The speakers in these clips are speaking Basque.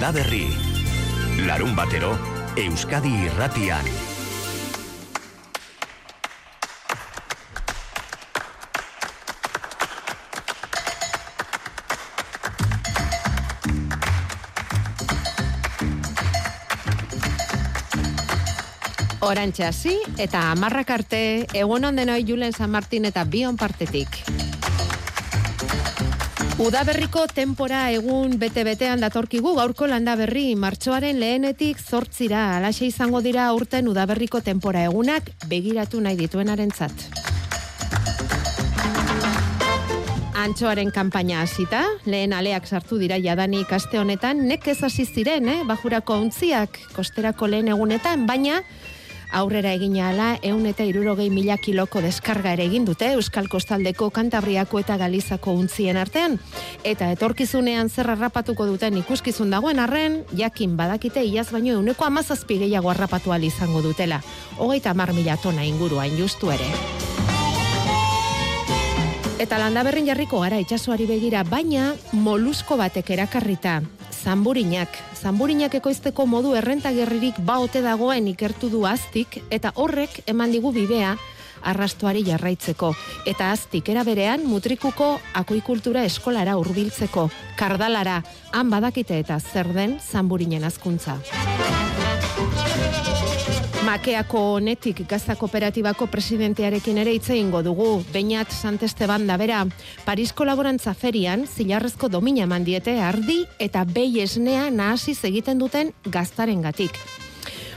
landa berri. Larun batero, Euskadi irratian. Orantxe hasi eta amarrak arte, egun denoi Julen San Martin eta Bion partetik. Udaberriko tempora egun bete-betean datorkigu gaurko landa berri martxoaren lehenetik zortzira alaxe izango dira urten udaberriko tempora egunak begiratu nahi dituenaren zat. Antxoaren kanpaina hasita, lehen aleak sartu dira jadanik aste honetan, nekez hasi ziren, eh? bajurako untziak kosterako lehen egunetan, baina aurrera egin ala eun eta irurogei mila kiloko deskarga ere egin dute Euskal Kostaldeko Kantabriako eta Galizako untzien artean. Eta etorkizunean zer harrapatuko duten ikuskizun dagoen arren, jakin badakite iaz baino euneko amazazpi gehiago harrapatu izango dutela. Hogeita mar mila tona inguruan justu ere. Eta landa berrin jarriko gara itxasoari begira, baina molusko batek erakarrita zamburinak. Zamburinak ekoizteko modu errentagerririk baote dagoen ikertu du aztik, eta horrek eman digu bidea arrastuari jarraitzeko. Eta aztik era berean mutrikuko akuikultura eskolara hurbiltzeko, kardalara, han badakite eta zer den zamburinen azkuntza. Makeako honetik gazta kooperatibako presidentearekin ere hitze ingo dugu. Beinat Santesteban da bera, Parisko laborantza ferian zilarrezko domina mandiete ardi eta behi esnea nahasi egiten duten gaztarengatik.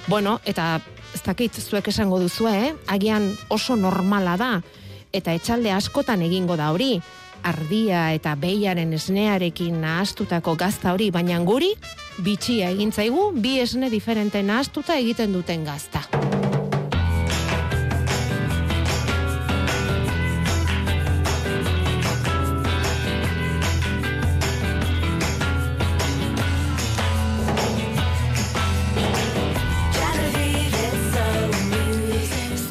Bueno, eta ez dakit zuek esango duzu, eh? Agian oso normala da eta etxalde askotan egingo da hori ardia eta behiaren esnearekin nahastutako gazta hori, baina guri, bitxia egintzaigu, bi esne diferente nahastuta egiten duten gazta.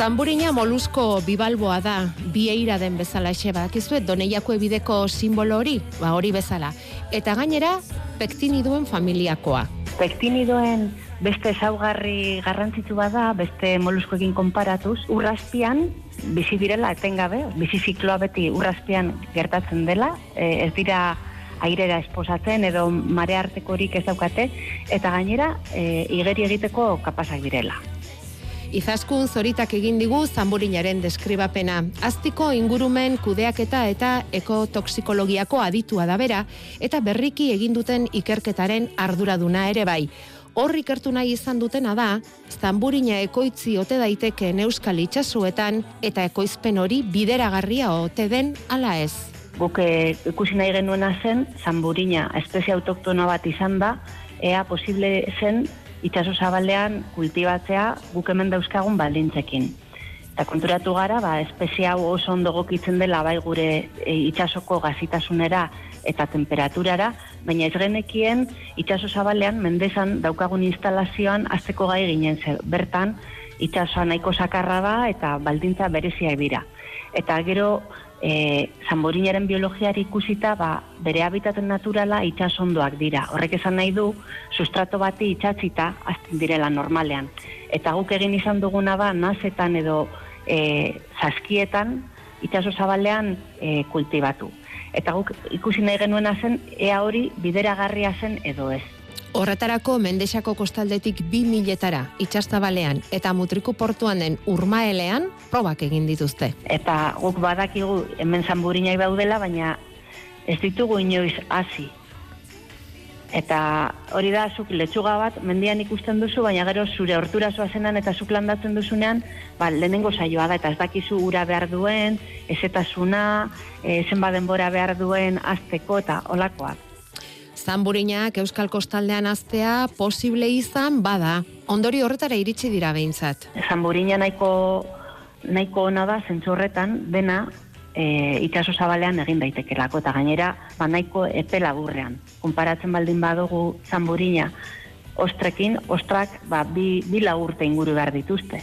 Zamburina molusko bibalboa da, bieira den bezala eseba. Kizuet, doneiako ebideko simbolo hori, ba hori bezala. Eta gainera, pektiniduen familiakoa. Pektiniduen beste ezaugarri garrantzitsu bada, beste moluskoekin konparatuz, urraspian bizi direla etengabe, bizi zikloa beti urraspian gertatzen dela, e, ez dira airera esposatzen edo mare artekorik ez daukate, eta gainera e, igeri egiteko kapazak direla. Izaskun zoritak egin digu zamburinaren deskribapena. Aztiko ingurumen kudeaketa eta ekotoksikologiako aditua da bera, eta berriki egin duten ikerketaren arduraduna ere bai. Hor ikertu nahi izan dutena da, zamburina ekoitzi ote daiteke euskal itxasuetan eta ekoizpen hori bideragarria ote den ala ez. Guk eh, ikusi nahi genuena zen, zamburina espezia autoktona bat izan da, ea posible zen itxaso zabalean kultibatzea guk hemen dauzkagun baldintzekin. Eta konturatu gara, ba, espezia hau oso ondo gokitzen dela bai gure e, itxasoko gazitasunera eta temperaturara, baina ez genekien itxaso zabalean mendezan daukagun instalazioan azteko gai ginen zer. Bertan, itxasoa nahiko sakarra da eta baldintza berezia dira. Eta gero, e, zamborinaren biologiari ikusita, ba, bere habitaten naturala itxasondoak dira. Horrek esan nahi du, sustrato bati itxatzita azten direla normalean. Eta guk egin izan duguna ba, nazetan edo e, zaskietan, itxaso zabalean e, kultibatu. Eta guk ikusi nahi genuena zen, ea hori bideragarria zen edo ez. Horretarako Mendexako kostaldetik bi miletara itxastabalean eta mutriko portuan den urmaelean probak egin dituzte. Eta guk badakigu hemen zanburinai baudela, baina ez ditugu inoiz hasi. Eta hori da, zuk letxuga bat, mendian ikusten duzu, baina gero zure hortura zoazenan eta zuk landatzen duzunean, ba, lehenengo saioa da, eta ez dakizu ura behar duen, ezetasuna, e, zenba denbora behar duen azteko eta olakoak. Zamburinak Euskal Kostaldean aztea posible izan bada. Ondori horretara iritsi dira behintzat. Zamburina nahiko, nahiko ona da, zentzu horretan, dena e, itxaso zabalean egin daitekelako. Eta gainera, ba, nahiko epe laburrean. Konparatzen baldin badugu Zamburina ostrekin, ostrak ba, bi, bi lagurte inguru behar dituzte.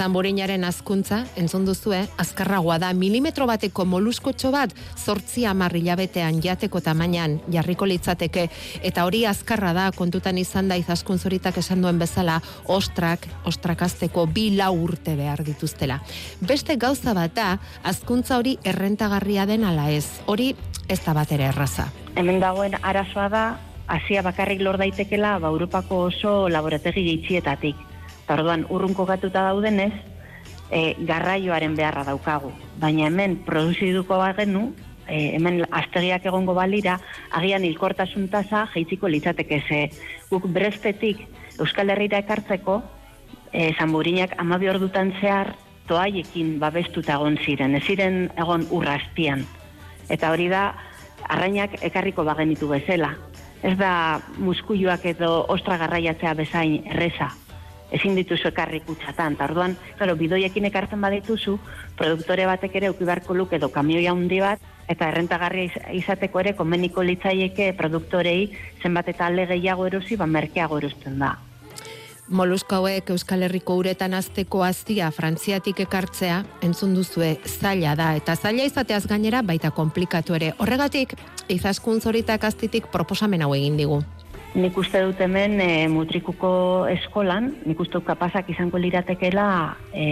Zamborinaren azkuntza, entzun duzue, azkarragoa da milimetro bateko moluskotxo bat, zortzi amarri jabetean jateko tamainan jarriko litzateke, eta hori azkarra da, kontutan izan da izaskuntzoritak esan duen bezala, ostrak, ostrakazteko bi lau urte behar dituztela. Beste gauza bat da, azkuntza hori errentagarria den ala ez, hori ez da bat ere erraza. Hemen dagoen arazoa da, hasia bakarrik lor daitekela ba, Europako oso laborategi gitxietatik. Eta orduan, urrunko gatuta daudenez, e, garraioaren beharra daukagu. Baina hemen produziduko bagenu, e, hemen astegiak egongo balira, agian hilkortasun tasa jeitziko litzateke ze guk brestetik Euskal Herriera ekartzeko, e, zamburinak amabi ordutan zehar toaiekin babestuta egon ziren, ez ziren egon urrazpian. Eta hori da, arrainak ekarriko bagenitu bezala. Ez da muskuioak edo ostra garraiatzea bezain erreza. Ezin dituzu ekarri kutsatan. Tarduan, claro, bidoiekin ekartzen badituzu, produktore batek ere ukibarko luk edo kamioi handi bat, eta errentagarria izateko ere konbeniko litzaieke produktorei zenbat eta alde gehiago erosi, ba merkeago erosten da. Molusko hauek Euskal Herriko uretan azteko aztia frantziatik ekartzea, entzun duzue zaila da, eta zaila izateaz gainera baita komplikatu ere. Horregatik, izaskun zoritak aztitik proposamen hau egin digu. Nik uste dut hemen e, mutrikuko eskolan, nik uste dut kapazak izango liratekela e,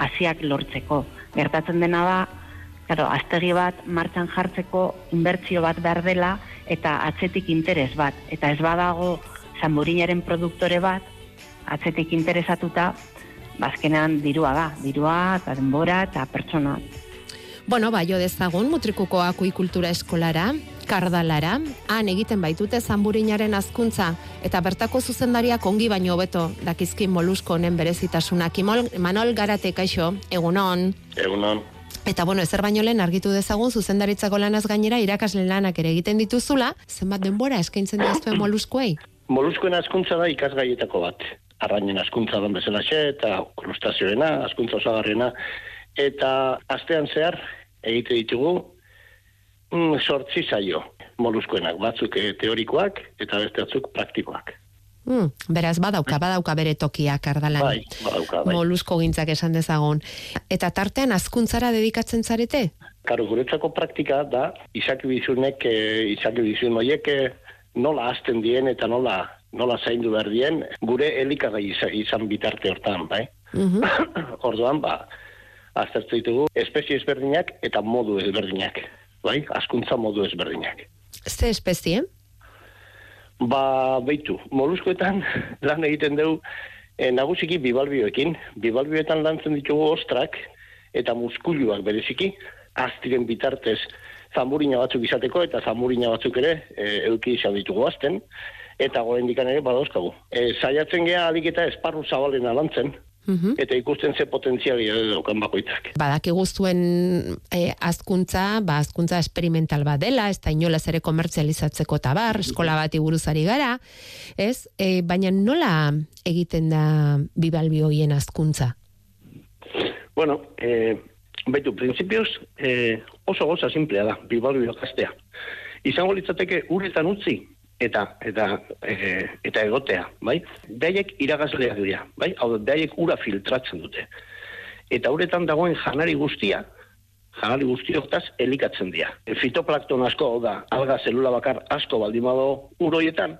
asiak lortzeko. Gertatzen dena da, claro, aztegi bat martxan jartzeko inbertsio bat behar dela eta atzetik interes bat. Eta ez badago zamburinaren produktore bat, atzetik interesatuta, bazkenean dirua da, dirua eta denbora eta pertsona. Bueno, ba, jo dezagun, mutrikuko akuikultura eskolara, kardalara, han egiten baitute zamburinaren azkuntza, eta bertako zuzendariak ongi baino hobeto dakizkin molusko honen berezitasunak. Imol, Manol Garate, kaixo, egunon. Egunon. Eta bueno, ezer baino lehen argitu dezagun zuzendaritzako lanaz gainera irakasle lanak ere egiten dituzula, zenbat denbora eskaintzen diaztuen moluskoei? Moluskoen azkuntza da ikasgaietako bat arrainen askuntza dan bezala xe, eta krustazioena, askuntza osagarriena, eta astean zehar egite ditugu mm, sortzi zaio moluskoenak, batzuk eh, teorikoak eta beste batzuk praktikoak. Mm, beraz, badauka, badauka bere tokiak ardalan. Bai, badauka, bai. Molusko gintzak esan dezagon. Eta tartean azkuntzara dedikatzen zarete? Karo, guretzako praktika da, izaki bizunek, e, izaki bizun oiek, eh, nola azten dien eta nola nola zaindu behar dien, gure elikagai izan bitarte hortan, bai? Mm Orduan, ba, aztertu ditugu, espezie ezberdinak eta modu ezberdinak, bai? Azkuntza modu ezberdinak. Ze espezie? Ba, beitu, moluskoetan lan egiten dugu, e, nagusiki bibalbioekin, bibalbioetan lantzen ditugu ostrak eta muskuluak bereziki, aztiren bitartez zamburina batzuk izateko eta zamburina batzuk ere e, euki izan ditugu azten, eta goen dikan ere badauzkagu. E, zaiatzen geha alik eta esparru zabalen alantzen, mhm. eta ikusten ze potentziali daukan bakoitzak. Badak guztuen e, azkuntza, ba, azkuntza esperimental bat dela, ez da inolaz ere komertzializatzeko tabar, eskola bat iguruzari gara, ez? E, baina nola egiten da bibalbioien azkuntza? Bueno, e, baitu, prinsipioz, e, oso goza simplea da, bibalbio kastea. Izango litzateke uretan utzi, eta eta e, eta egotea, bai? Daiek iragazleak dira, bai? Hau daiek ura filtratzen dute. Eta uretan dagoen janari guztia, janari guztioktas elikatzen dira. E, fitoplakton asko da, alga zelula bakar asko baldimado uroietan,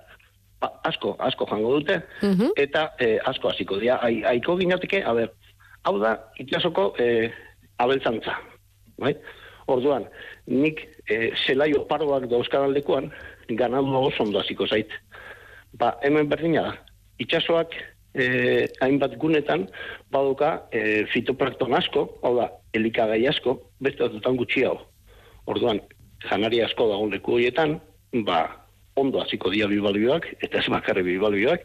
ba, asko, asko jango dute, mhm. eta e, asko hasiko dira. Ai, aiko ginateke, a ber, hau da, itxasoko e, abeltzantza, bai? Orduan, nik e, zelaio paroak dauzkan aldekuan, ganadu oso ondo hasiko zait. Ba, hemen berdina da. Itxasoak e, hainbat gunetan baduka e, fitoprakton asko, hau da, elikagai asko, beste dutan gutxi hau. Orduan, janari asko dago leku horietan, ba, ondo hasiko dia bibalbioak, eta ez makarri bibalbioak,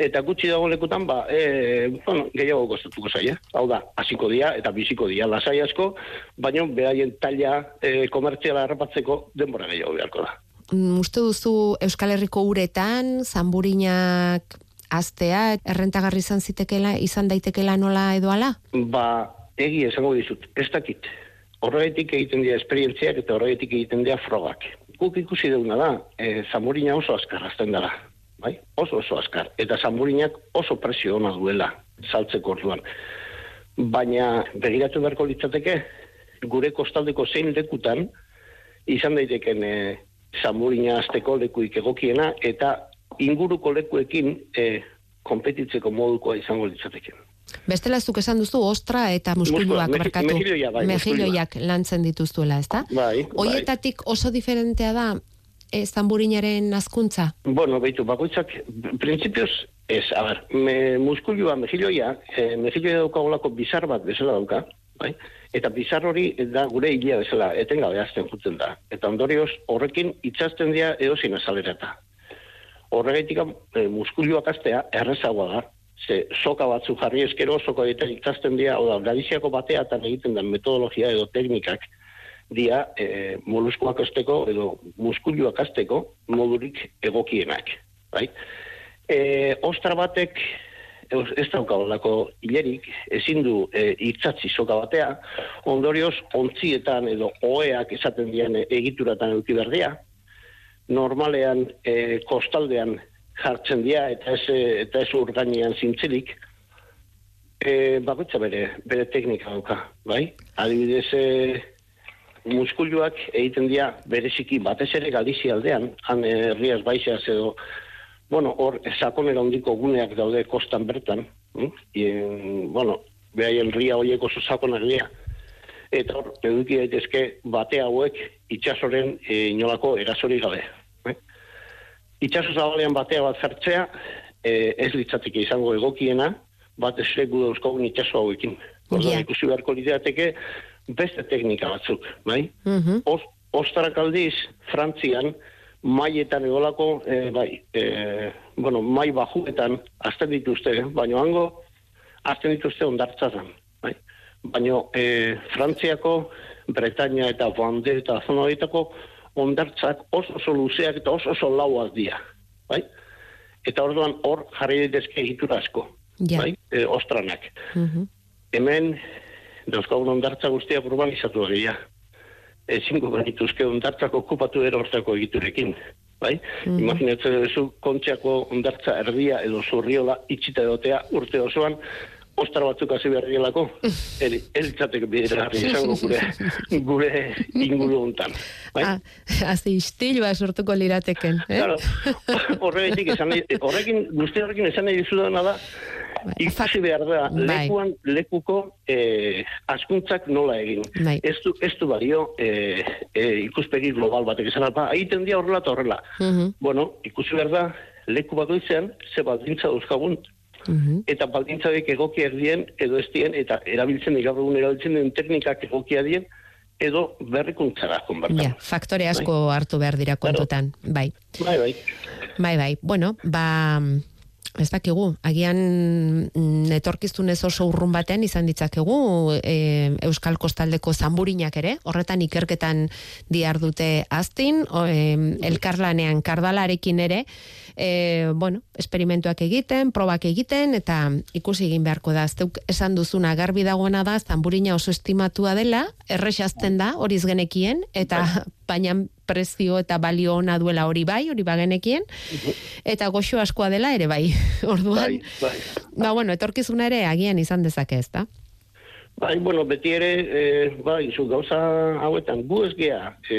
eta gutxi dago lekutan, ba, e, bueno, gehiago gozatuko zaia. Hau da, hasiko dia eta biziko dia lasai asko, baina behaien talia e, komertziala harrapatzeko denbora gehiago beharko da. Mm, uste duzu Euskal Herriko uretan, zamburinak astea, errentagarri izan zitekela, izan daitekela nola edo ala? Ba, egi esango dizut, ez dakit. Horregatik egiten dira esperientziak eta horregatik egiten dira frogak. Guk ikusi deuna da, e, zamburina oso askar azten dara. Bai? Oso oso askar. Eta zamburinak oso presio ona duela saltzeko orduan. baina begiratu beharko litzateke gure kostaldeko zein lekutan izan daiteken e, zamburina azteko lekuik egokiena eta inguruko lekuekin e, konpetitzeko modukoa izango litzateke. Bestela zuk esan duzu ostra eta muskuluak Muskula, markatu. mejilloia, bai, lantzen dituztuela, ezta? Bai, bai. Hoietatik oso diferentea da e, zamburinaren azkuntza? Bueno, beitu, bakoitzak, prinsipioz, ez, a ber, me, muskulua mejilloia, e, mejilloia daukagolako bizar bat bezala dauka, bai? Eta bizar hori da gure hilia bezala, etengabe azten jutzen da. Eta ondorioz, horrekin itxasten dira edozin azalerata. Horregaitik e, muskuluak astea errezagoa da. Ze soka batzu jarri eskero, soka egiten iktasten dira, oda, galiziako batea egiten den metodologia edo teknikak dia e, moluskuak azteko edo muskuluak azteko modurik egokienak. Bai? E, ostra batek ez ez dauka holako hilerik, ezin du e, itzatzi soka batea, ondorioz ontzietan edo oeak esaten dian egituratan eduki berdea, normalean e, kostaldean jartzen dira eta ez, e, eta ez urgainean zintzilik, e, bakoitza bere, bere teknika dauka, bai? Adibidez, e, muskuluak egiten dira bereziki batez ere Galizi aldean, han herriaz baixaz edo, bueno, hor sakonera hondiko guneak daude kostan bertan, hm? e, bueno, behaien ria horiek oso sakonak dira, eta hor, eduki daitezke bate hauek itxasoren e, inolako erasori gabe. Eh? Itxaso zabalean batea bat jartzea, e, ez litzateke izango egokiena, bat esleku dauzkogun itxaso hauekin. Ja. ikusi beharko lirateke beste teknika batzuk, bai? Mhm. Os, ostarak aldiz, Frantzian, maietan egolako, e, bai, e, bueno, mai bajuetan azten dituzte, baina hango azten dituzte ondartzazan, bai? Baina e, Frantziako, Bretaña eta Bande eta zona horietako ondartzak oso oso luzeak eta oso oso lauak dira, bai? Eta orduan hor jarri daitezke egitura asko, Ja. bai? E, ostranak. Mhm. Hemen, dauzkagun ondartza guztiak urbanizatu egia. Ezingo genituzke ondartzak okupatu ero hortako egiturekin. Bai? Mhm. Imaginatzen duzu kontxako ondartza erdia edo zurriola itxita edotea urte osoan, ostra batzuk hasi behar dielako, el, elitzateko bidera jarri izango gure, gure inguru hontan. Bai? Ah, hazi istilua sortuko lirateken, eh? Claro, esan horrekin, guzti horrekin esan nahi dizudana da, ikusi behar da, Bai. lekuan, lekuko eh, askuntzak nola egin. Bai. Ez du, ez du balio eh, eh, ikuspegi global batek esan alpa, egiten dia horrela eta horrela. Mhm. Bueno, ikusi behar da, leku bakoitzean, ze baldintza dauzkagun, Mhm. eta baldintzak egokiak dien, edo ez dien, eta erabiltzen, gaur egun erabiltzen den teknikak egokia dien, edo berrikuntzara konbertan. Ja, faktore asko hartu behar dira kontutan, bai. Bai, bai. Bai, bai. Bueno, ba, ez dakigu, agian mm, etorkiztunez oso urrun baten izan ditzakegu e, Euskal Kostaldeko zamburinak ere, horretan ikerketan diar dute aztin, o, e, elkarlanean kardalarekin ere, e, bueno, esperimentuak egiten, probak egiten, eta ikusi egin beharko da. Zeuk esan duzuna garbi dagoena da, zamburina oso estimatua dela, errexazten da, horiz genekien, eta baina prezio eta balio ona duela hori bai, hori bagenekien, eta goxo askoa dela ere bai. Orduan, Bai, bai. ba bueno, etorkizuna ere agian izan dezake, ezta? Bai, bueno, beti ere, e, bai, zu gauza hauetan, gu ez gea e,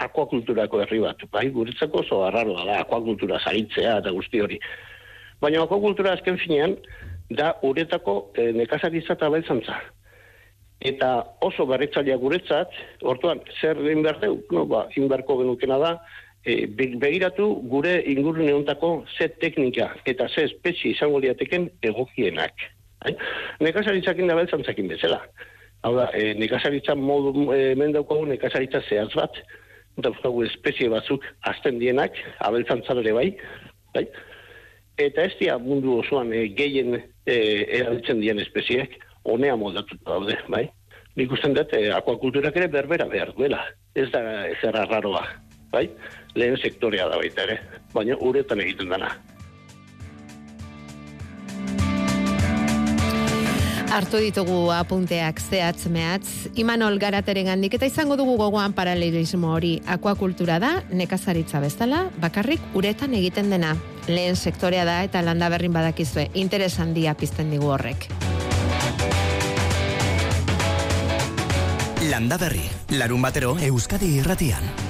akuakulturako herri bat, bai, guretzako oso arraroa da, akuakultura zaritzea eta guzti hori. Baina akuakultura azken finean, da uretako e, nekazaritza eta beltzantza. Eta oso berritzailea guretzat, orduan, zer egin behar deu? No, ba, egin beharko genukena da, e, be- begiratu gure ingurune hontako ze teknika eta ze espezie izango liateken egokienak. Bai? Nekazaritzakin da beltzantzakin bezala. Hau da, e, nekazaritza modu, e, hemen daukagu nekazaritza zehaz bat, daukagu espezie batzuk azten dienak, abeltzantzan ere bai, bai? Eta ez dira mundu osoan e, gehien e, erabiltzen dien espezieak, honea moldatuta daude, bai? Nik usten dut, e, akuakulturak ere berbera behar duela. Ez da ezer arraroa, bai? Lehen sektorea da baita ere, baina uretan egiten dana. Hartu ditugu apunteak zehatz mehatz, Imanol garateren handik eta izango dugu gogoan paralelismo hori akuakultura da, nekazaritza bezala, bakarrik uretan egiten dena. Lehen sektorea da eta landa berrin badakizue, interes handia pizten digu horrek. Landa berri, larun batero Euskadi irratian.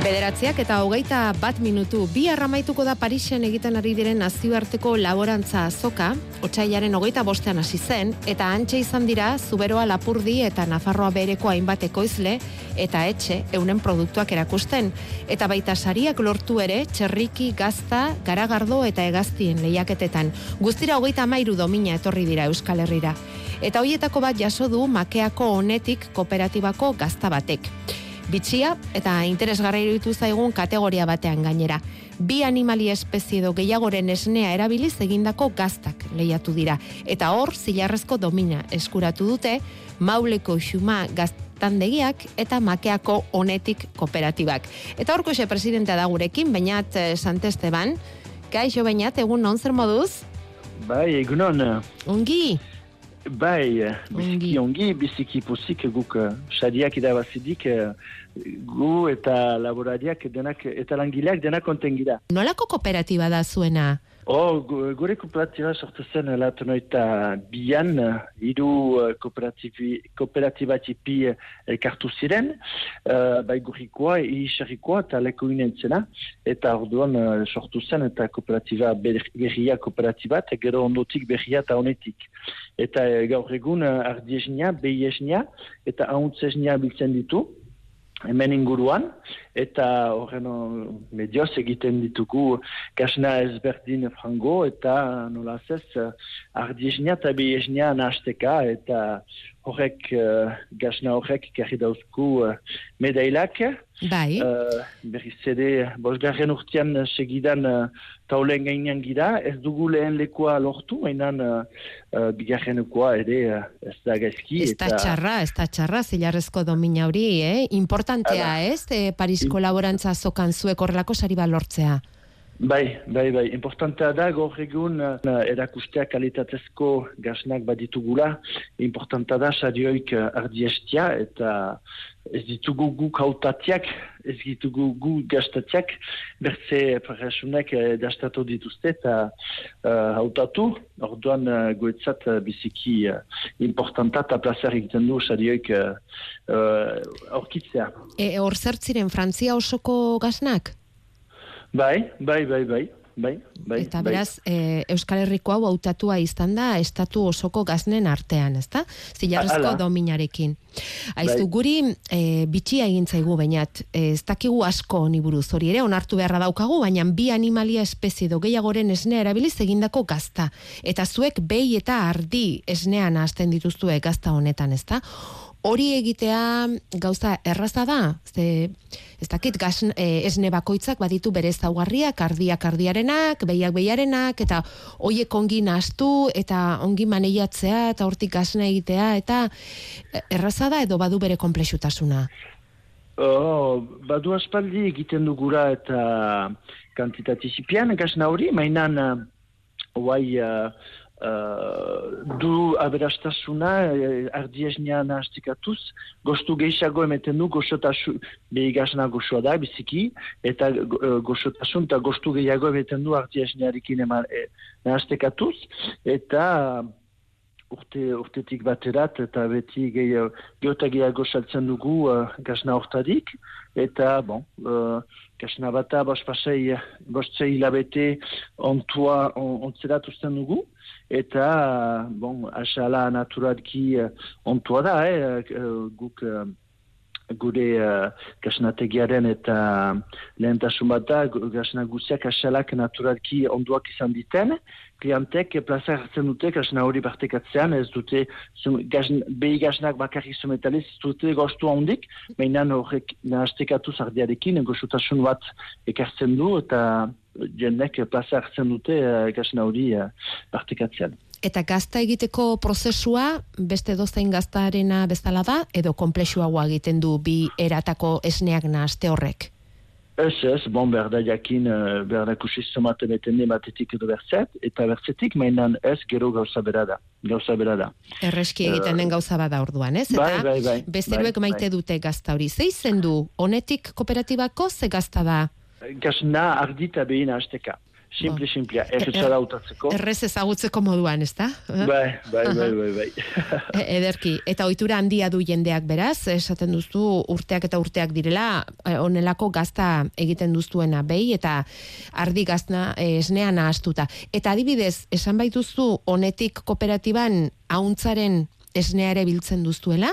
Bederatziak eta hogeita bat minutu bi arramaituko da Parisen egiten ari diren nazioarteko laborantza azoka, otxailaren hogeita bostean hasi zen, eta antxe izan dira Zuberoa Lapurdi eta Nafarroa bereko hainbat ekoizle eta etxe eunen produktuak erakusten. Eta baita sariak lortu ere, txerriki, gazta, garagardo eta egaztien lehiaketetan. Guztira hogeita mairu domina etorri dira Euskal Herrira. Eta hoietako bat jaso du makeako honetik kooperatibako gazta batek bitxia eta interesgarra iruditu zaigun kategoria batean gainera. Bi animali espezie edo gehiagoren esnea erabiliz egindako gaztak lehiatu dira. Eta hor, zilarrezko domina eskuratu dute, mauleko xuma gaztandegiak eta makeako honetik kooperatibak. Eta horko xe presidentea da gurekin, bainat eh, Santesteban, Kaixo bainat, egun non zer moduz? Bai, egunon. Ongi? Bai, biziki ongi, biziki pozik guk sadiak eh, idabazidik eh, gu eta laborariak denak, eta langileak denak konten gira. Nolako kooperatiba da zuena? Oh, gure kooperatiba sortu zen latu noita bian, hiru uh, kooperatiba tipi elkartu ziren, uh, bai gurikoa, iisarikoa eta leko inentzena, eta orduan uh, sortu zen eta kooperatiba berria kooperatiba, eta gero ondotik berria eta honetik. Eta gaur egun ardiesnia, behiesnia, eta hauntzesnia biltzen ditu, hemen inguruan, eta horren medioz egiten ditugu kasna ezberdin frango, eta nola zez, ardiesnia eta behiesnia nahasteka, eta horrek, uh, gasna horrek kerri dauzku uh, medailak. Bai. Uh, berriz ere, bosgarren urtean segidan uh, taulen gainean gira, ez dugu lehen lekoa lortu, mainan uh, uh, bigarrenekoa ere uh, ez da gaizki. Ez da txarra, ez da txarra, zilarrezko domina hori, eh? Importantea, ez? Eh, Parisko laborantza zokan zuek horrelako sari lortzea. Bai, bai, bai. Importantea da, gaur egun, uh, erakustea kalitatezko gaznak baditugula. Importantea da, sarioik uh, ardiestia, eta ez ditugu gu kautatiak, ez ditugu gu gaztatiak, bertze parasunek uh, dastatu dituzte, eta uh, hautatu, orduan uh, goetzat uh, biziki uh, importanta eta placer egiten du sarioik uh, uh, aurkitzea. E, hor zertziren, Frantzia osoko gaznak? Bai, bai, bai, bai. Bai, bai, eta beraz, bai. e, Euskal Herriko hau hautatua izan da estatu osoko gaznen artean, ezta? Zilarrezko dominarekin. Aiztu, bai. guri e, bitxia egin zaigu bainat, e, ez dakigu asko honi buruz hori ere, onartu beharra daukagu, baina bi animalia espezie do gehiagoren esnea erabiliz egindako gazta. Eta zuek behi eta ardi esnean hasten dituztue gazta honetan, ezta? Hori egitea gauza erraza da, ze ez dakit gaz, e, esne bakoitzak baditu bere zaugarriak, ardiak ardiarenak, behiak behiarenak, eta hoiek ongi nastu eta ongi maneiatzea, eta hortik gazna egitea, eta erraza da edo badu bere komplexutasuna? Oh, badu aspaldi egiten dugura eta kantitatizipian gazna hori, mainan, uh, Uh, du aberastasuna uh, ardiesnia nahastikatuz, gostu gehiago emeten du goxotasun, behi gazna goxoa da, biziki, eta uh, goxotasun eta gostu gehiago emeten du ardiesniarekin e, nahastikatuz, eta urte, urtetik baterat, eta beti gehiago gehiago saltzen dugu uh, gazna hortadik, eta, bon, uh, gazna bata, bost pasei, bost hilabete ontua ontzerat usten dugu, eta bon asala naturalki uh, ontua da eh, uh, guk uh, gure uh, kasnategiaren eta lehentasun bat da gasna guziak asalak naturalki onduak izan diten. Klientek plaza hartzen dute kasna hori bartekatzean ez dute behi gasnak bakarrik zumetaliz ez dute goztu handik mainan horrek nahaztekatu zardiarekin gozotasun bat ekartzen du eta jendek plaza hartzen dute uh, gazna hori uh, Eta gazta egiteko prozesua beste dozain gaztarena bezala da edo komplexuagoa egiten du bi eratako esneak nahazte horrek? Ez ez, bon berda jakin uh, berda kusizomat emeten batetik edo bertzet, eta bertzetik mainan ez gero gauza berada. Gauza berada. Erreski egiten den gauza bada orduan, ez? Bai, eta bai, bai, bezeruek bai, maite dute gazta hori. Zeizen du, honetik kooperatibako ze gazta da? Gazna ardita behin azteka. Simple, Bo. simplea. Erretza da utatzeko. Errez ezagutzeko moduan, ezta? Bai, bai, Aha. bai, bai, bai. E- Ederki, eta ohitura handia du jendeak beraz, esaten duzu urteak eta urteak direla, eh, honelako gazta egiten duztuena behi, eta ardi gazna esnean ahastuta. Eta adibidez, esan baituzu honetik kooperatiban hauntzaren esnea ere biltzen duztuela,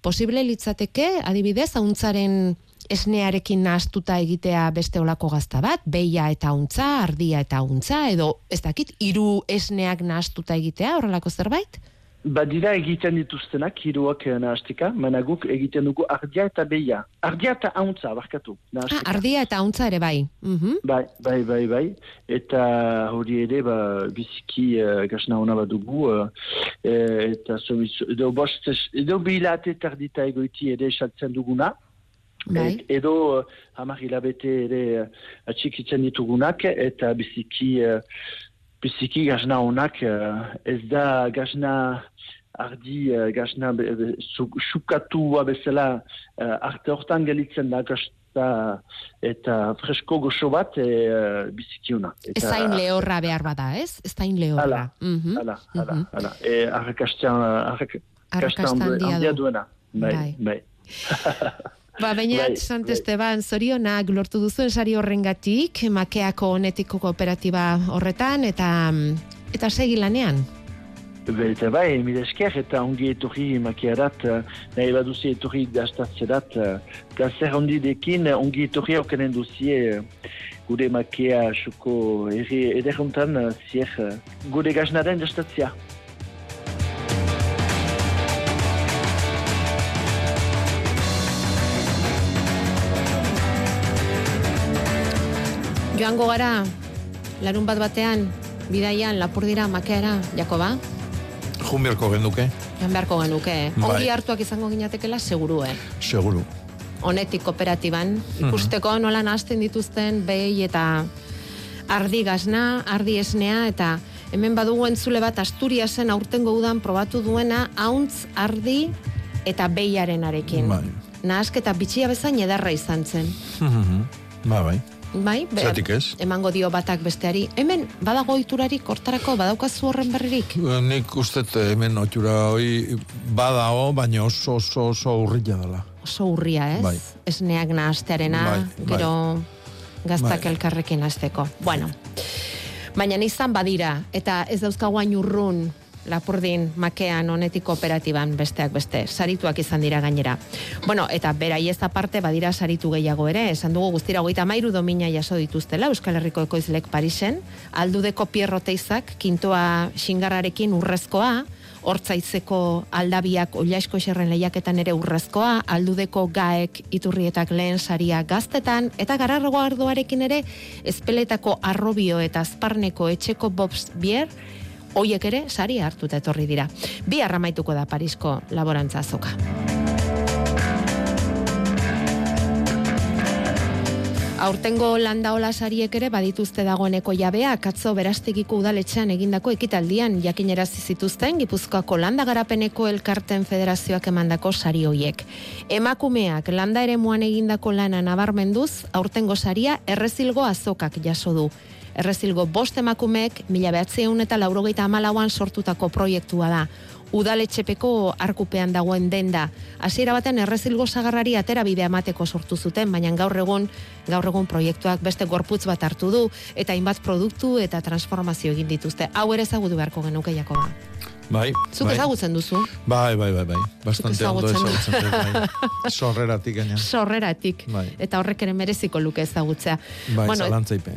posible litzateke, adibidez, hauntzaren esnearekin nahastuta egitea beste olako gazta bat, beia eta untza, ardia eta untza, edo ez dakit, hiru esneak nahastuta egitea, horrelako zerbait? Badira egiten dituztenak, hiruak eh, nahastika, baina guk egiten dugu ardia eta beia. Ardia eta hauntza, barkatu, Ah, ardia eta untza ere bai. Mhm. Bai, bai, bai, bai. Eta hori ere, ba, biziki uh, gasna hona bat dugu. Uh, eta zobiz, edo bost, edo bilate tardita egoiti ere esaltzen duguna. Bai. Et, edo uh, hamar hilabete ere uh, atxikitzen ditugunak, eta biziki, uh, biziki gazna honak, uh, ez da gazna ardi uh, gazna be- be- su- sukatua bezala uh, arte hortan gelitzen da gazta eta fresko goxo bat e, uh, biziki ona. Ez zain lehorra behar bada, ez? Ez zain lehorra. Hala, Mhm. Hala, hala, hala. E, arrakastan, arrakastan Arrakasta handia handia du. duena. Bai, Bai. bai. Ba, baina, Bai, Sant bai. Esteban, zorionak lortu duzuen sari horrengatik, makeako honetiko kooperatiba horretan, eta eta segi lanean. Be, Eta bai, mire esker, eta ongi etorri makiarat, nahi baduzi etorri gaztatzerat, uh, plazer ondidekin, uh, ongi etorri aukenen duzie, gure makea xuko ere ederuntan, uh, zier, gure gaznaren gastatzea. Joango gara, larun bat batean, bidaian, lapur dira, makeara, Jakoba? Jun beharko genduke, Joan beharko genuke, eh? Bai. Ongi hartuak izango ginatekela, seguru, eh? seguru. honetik kooperatiban, ikusteko nola nahazten dituzten behi eta ardi gazna, ardi esnea, eta hemen badugu entzule bat Asturiasen aurtengo udan probatu duena hauntz ardi eta behiaren arekin. Bai. Nahazketa bitxia bezain edarra izan zen. ba, bai. Bai, be- Zergatik ez? emango dio batak besteari. Hemen badago iturarik hortarako badaukazu horren berririk. Nik uste hemen otura hoi badao, baina oso oso oso urrila dela. Oso urria, ez? Bai. Esneak nahaztearena, Bai, bai. gero gaztak Bai. elkarrekin hasteko. Bueno, baina izan badira, eta ez dauzkagu hain urrun lapurdin makean honetik kooperatiban besteak beste, sarituak izan dira gainera. Bueno, eta beraiez aparte badira saritu gehiago ere, esan dugu guztira hogeita mairu domina jaso dituztela Euskal Herriko ekoizlek Parisen, aldudeko Pierro Teizak, kintoa xingarrarekin urrezkoa, hortzaitzeko aldabiak oilasko xerren lehiaketan ere urrezkoa, aldudeko gaek iturrietak lehen saria gaztetan, eta gararrago ardoarekin ere ezpeletako arrobio eta azparneko etxeko bobs bier, hoiek ere saria hartuta etorri dira. Bi arramaituko da Parisko laborantza azoka. Aurtengo landaola sariek ere badituzte dagoeneko jabea, katzo berastegiko udaletxean egindako ekitaldian jakinerazi zituzten Gipuzkoako landa garapeneko elkarten federazioak emandako sari hoiek. Emakumeak landa ere muan egindako lana nabarmenduz, aurtengo saria errezilgo azokak jaso du. Errezilgo bost emakumeek mila behatzeun eta laurogeita amalauan sortutako proiektua da. Udaletxepeko arkupean dagoen denda. Hasiera baten errezilgo sagarrari atera bidea emateko sortu zuten, baina gaur egun gaur egun proiektuak beste gorputz bat hartu du eta hainbat produktu eta transformazio egin dituzte. Hau ere ezagutu beharko genuke Jakoba. Bai, Zuk bai. ezagutzen duzu, Bai, bai, bai, bai. Bastante ondo ezagutzen dut, bai. Sorreratik gaina. sorreratik, Bai. eta horrek ere mereziko luke ezagutzea. Bai, Bueno, zalantzaipe.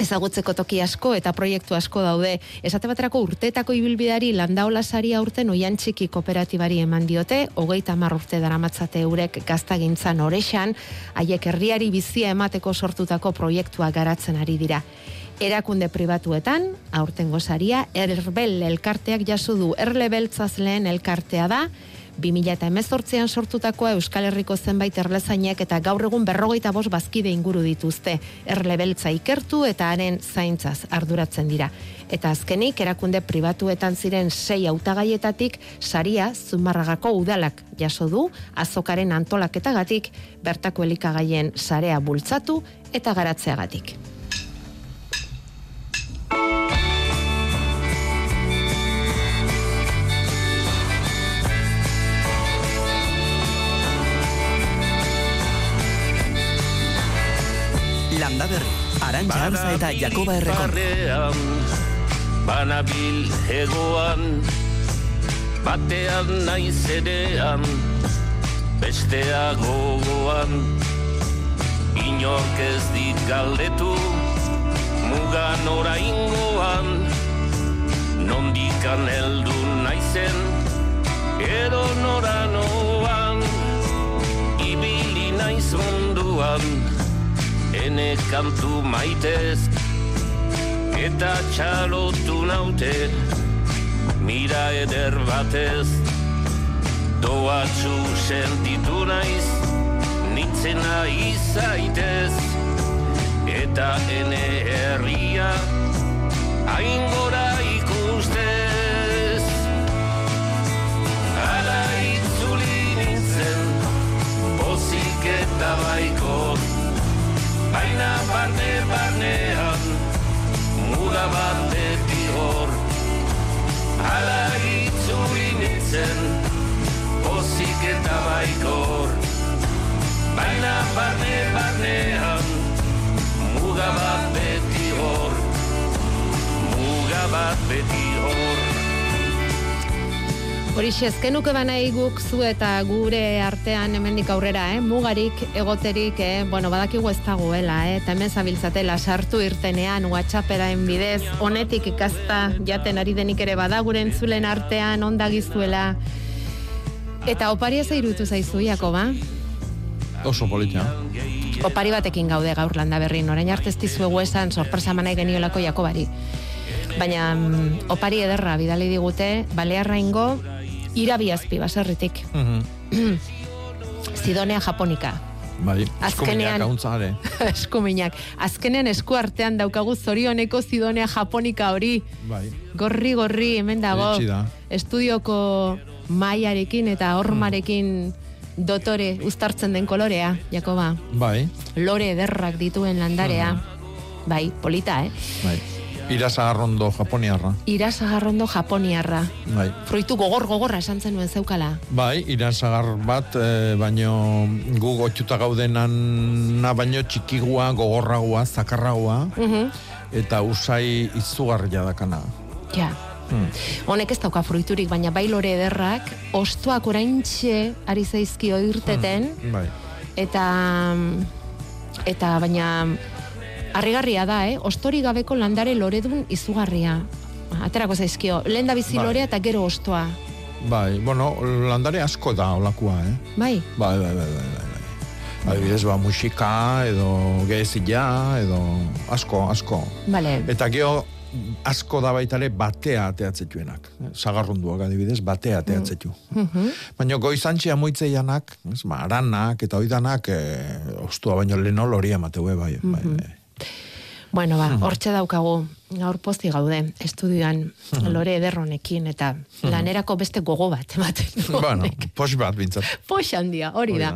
Ezagutzeko toki asko eta proiektu asko daude. Esate baterako urteetako ibilbidari landaola saria urten oian txiki kooperatibari eman diote, hogeita hamar urte daramatzate eurek gaztagintzan orexan, haiek herriari bizia emateko sortutako proiektua garatzen ari dira. Erakunde pribatuetan, aurtengo saria, erbel elkarteak jaso du, erlebeltzaz lehen elkartea da, 2018an sortutakoa Euskal Herriko zenbait erlezainek eta gaur egun berrogeita bost bazkide inguru dituzte. Erlebeltza ikertu eta haren zaintzaz arduratzen dira. Eta azkenik erakunde pribatuetan ziren sei hautagaietatik saria Zumarragako udalak jaso du azokaren antolaketagatik bertako elikagaien sarea bultzatu eta garatzeagatik. Landa berri, Arantxa Arza eta Jakoba Errekon. Banabil egoan Batean naiz edean Bestea gogoan. Inork ez dit galdetu Mugan oraingoan. Nondikan heldu naizen Edo nora Ene kantu maitez Eta txalotu naute Mira eder batez. Doatzu sentitu naiz Nintzena izaitez Eta ene herria Hain gora ikustez. Ara itzuli nintzen Pozik eta baiko Baina barne barnean Muga bat beti hor. Hala itzuli nintzen Pozik eta baikor. Baina barne barnean Muga bat beti hor. Muga bat beti hor Horixe, ezkenuke banai guk zu eta gure artean hemendik aurrera, eh? mugarik, egoterik, eh? bueno, badakigu ez dagoela, eh? eta hemen zabiltzatela sartu irtenean, whatsapperaen bidez, honetik ikazta jaten ari denik ere badaguren entzulen artean, ondagizuela. Eta opari ez irutu zaizu, Jakoba? Oso polita. Opari batekin gaude gaur landa berrin, orain arte ez dizuegu esan sorpresa manai geniolako Jakobari. Baina mm, opari ederra bidali digute, balearraingo, irabiazpi baserritik. Mhm. Sidonea japonika. Bai, Azkenean- eskuminak. Eskuminak. Azkenean esku artean daukagu zorioneko Sidonea japonika hori. Bai. Gorri, gorri, hemen dago. Da. Estudioko maiarekin eta hormarekin dotore uztartzen den kolorea, Jakoba. Bai, Lore ederrak dituen landarea. Bai, polita, eh? bai. Irasagarrondo japoniarra. Irasagarrondo japoniarra. Bai. Fruitu gogor gogorra esan zenuen zeukala. Bai, irasagar bat, e, baino gu gotxuta gaudenan na baino txikigua, gogorragoa, zakarragoa, Mhm. eta usai izugarria dakana. Ja. Hmm. Honek ez dauka fruiturik, baina bai lore ederrak, ostoak oraintxe ari zaizkio irteten, Bai. eta eta baina harrigarria da, eh? Ostori gabeko landare loredun izugarria. Aterako zaizkio, lehen da bizi Bai. lorea eta gero ostoa. Bai, bueno, landare asko da olakua, eh? Bai, Bai, bai, bai, bai, bai. bai. Adibidez, ba, musika, edo gezila, edo asko, asko. bale. Eta geho, asko da baita ere batea ateatzetuenak. Sagarrunduak adibidez, batea ateatzetu. Mhm. Baina goizantxe amoitzeianak, ez, ma, aranak eta oidanak, e, ostua baino leno lori amateu, bai, bai, bai. Bueno, ba, hortxe daukagu, gaur posti gaude, estudioan lore ederronekin, eta lanerako beste gogo bat ematen du. Bueno, pos bat bintzat. Pox handia, hori da.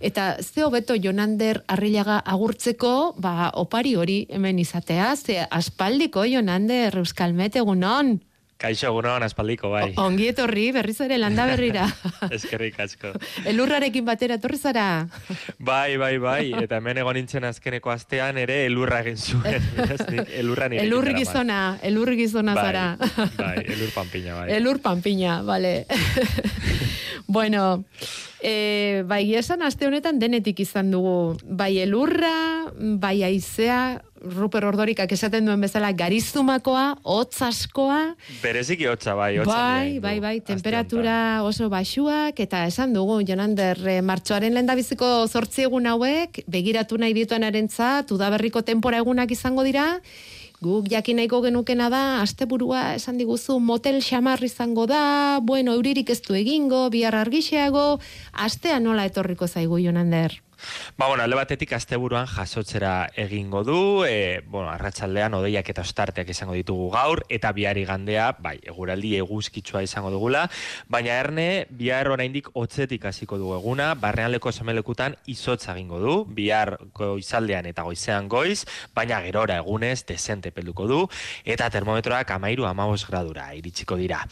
Eta ze hobeto Jonander Arrillaga agurtzeko, ba, opari hori hemen izatea, ze aspaldiko Jonander Euskalmet egunon. Kaixo egunon aspaldiko bai. O- Ongi etorri berriz ere landa berrira. Eskerrik asko. Elurrarekin batera etorri zara. Bai, bai, bai. Eta hemen egon nintzen azkeneko astean ere elurra egin zuen. Elurra nire Elur daramat. gizona, elur gizona Bai, zara. bai, elur panpina, bai. Elur panpina, vale. bueno, e, bai esan aste honetan denetik izan dugu. Bai elurra, bai aizea, Ruper Ordorikak esaten duen bezala garizumakoa, hotz askoa, Bereziki hotza bai, hotza bai, bai, bai, aste temperatura oso baxuak, eta esan dugu, Jonander, eh, martxoaren lehendabiziko zortzi egun hauek, begiratu nahi dituen udaberriko tempora egunak izango dira, Guk jakin nahiko genukena da, asteburua esan diguzu motel xamar izango da, bueno, euririk ez du egingo, bihar argixeago, astea nola etorriko zaigu, Jonander? Ba, bueno, alde batetik asteburuan jasotzera egingo du, e, bueno, arratsaldean odeiak eta ostarteak izango ditugu gaur, eta bihar igandea, bai, eguraldi eguzkitsua izango dugula, baina erne, bihar oraindik hotzetik hasiko du eguna, barrealeko semelekutan izotza egingo du, bihar goizaldean eta goizean goiz, baina gerora egunez desente pelduko du, eta termometroak amairu amabos gradura iritsiko dira.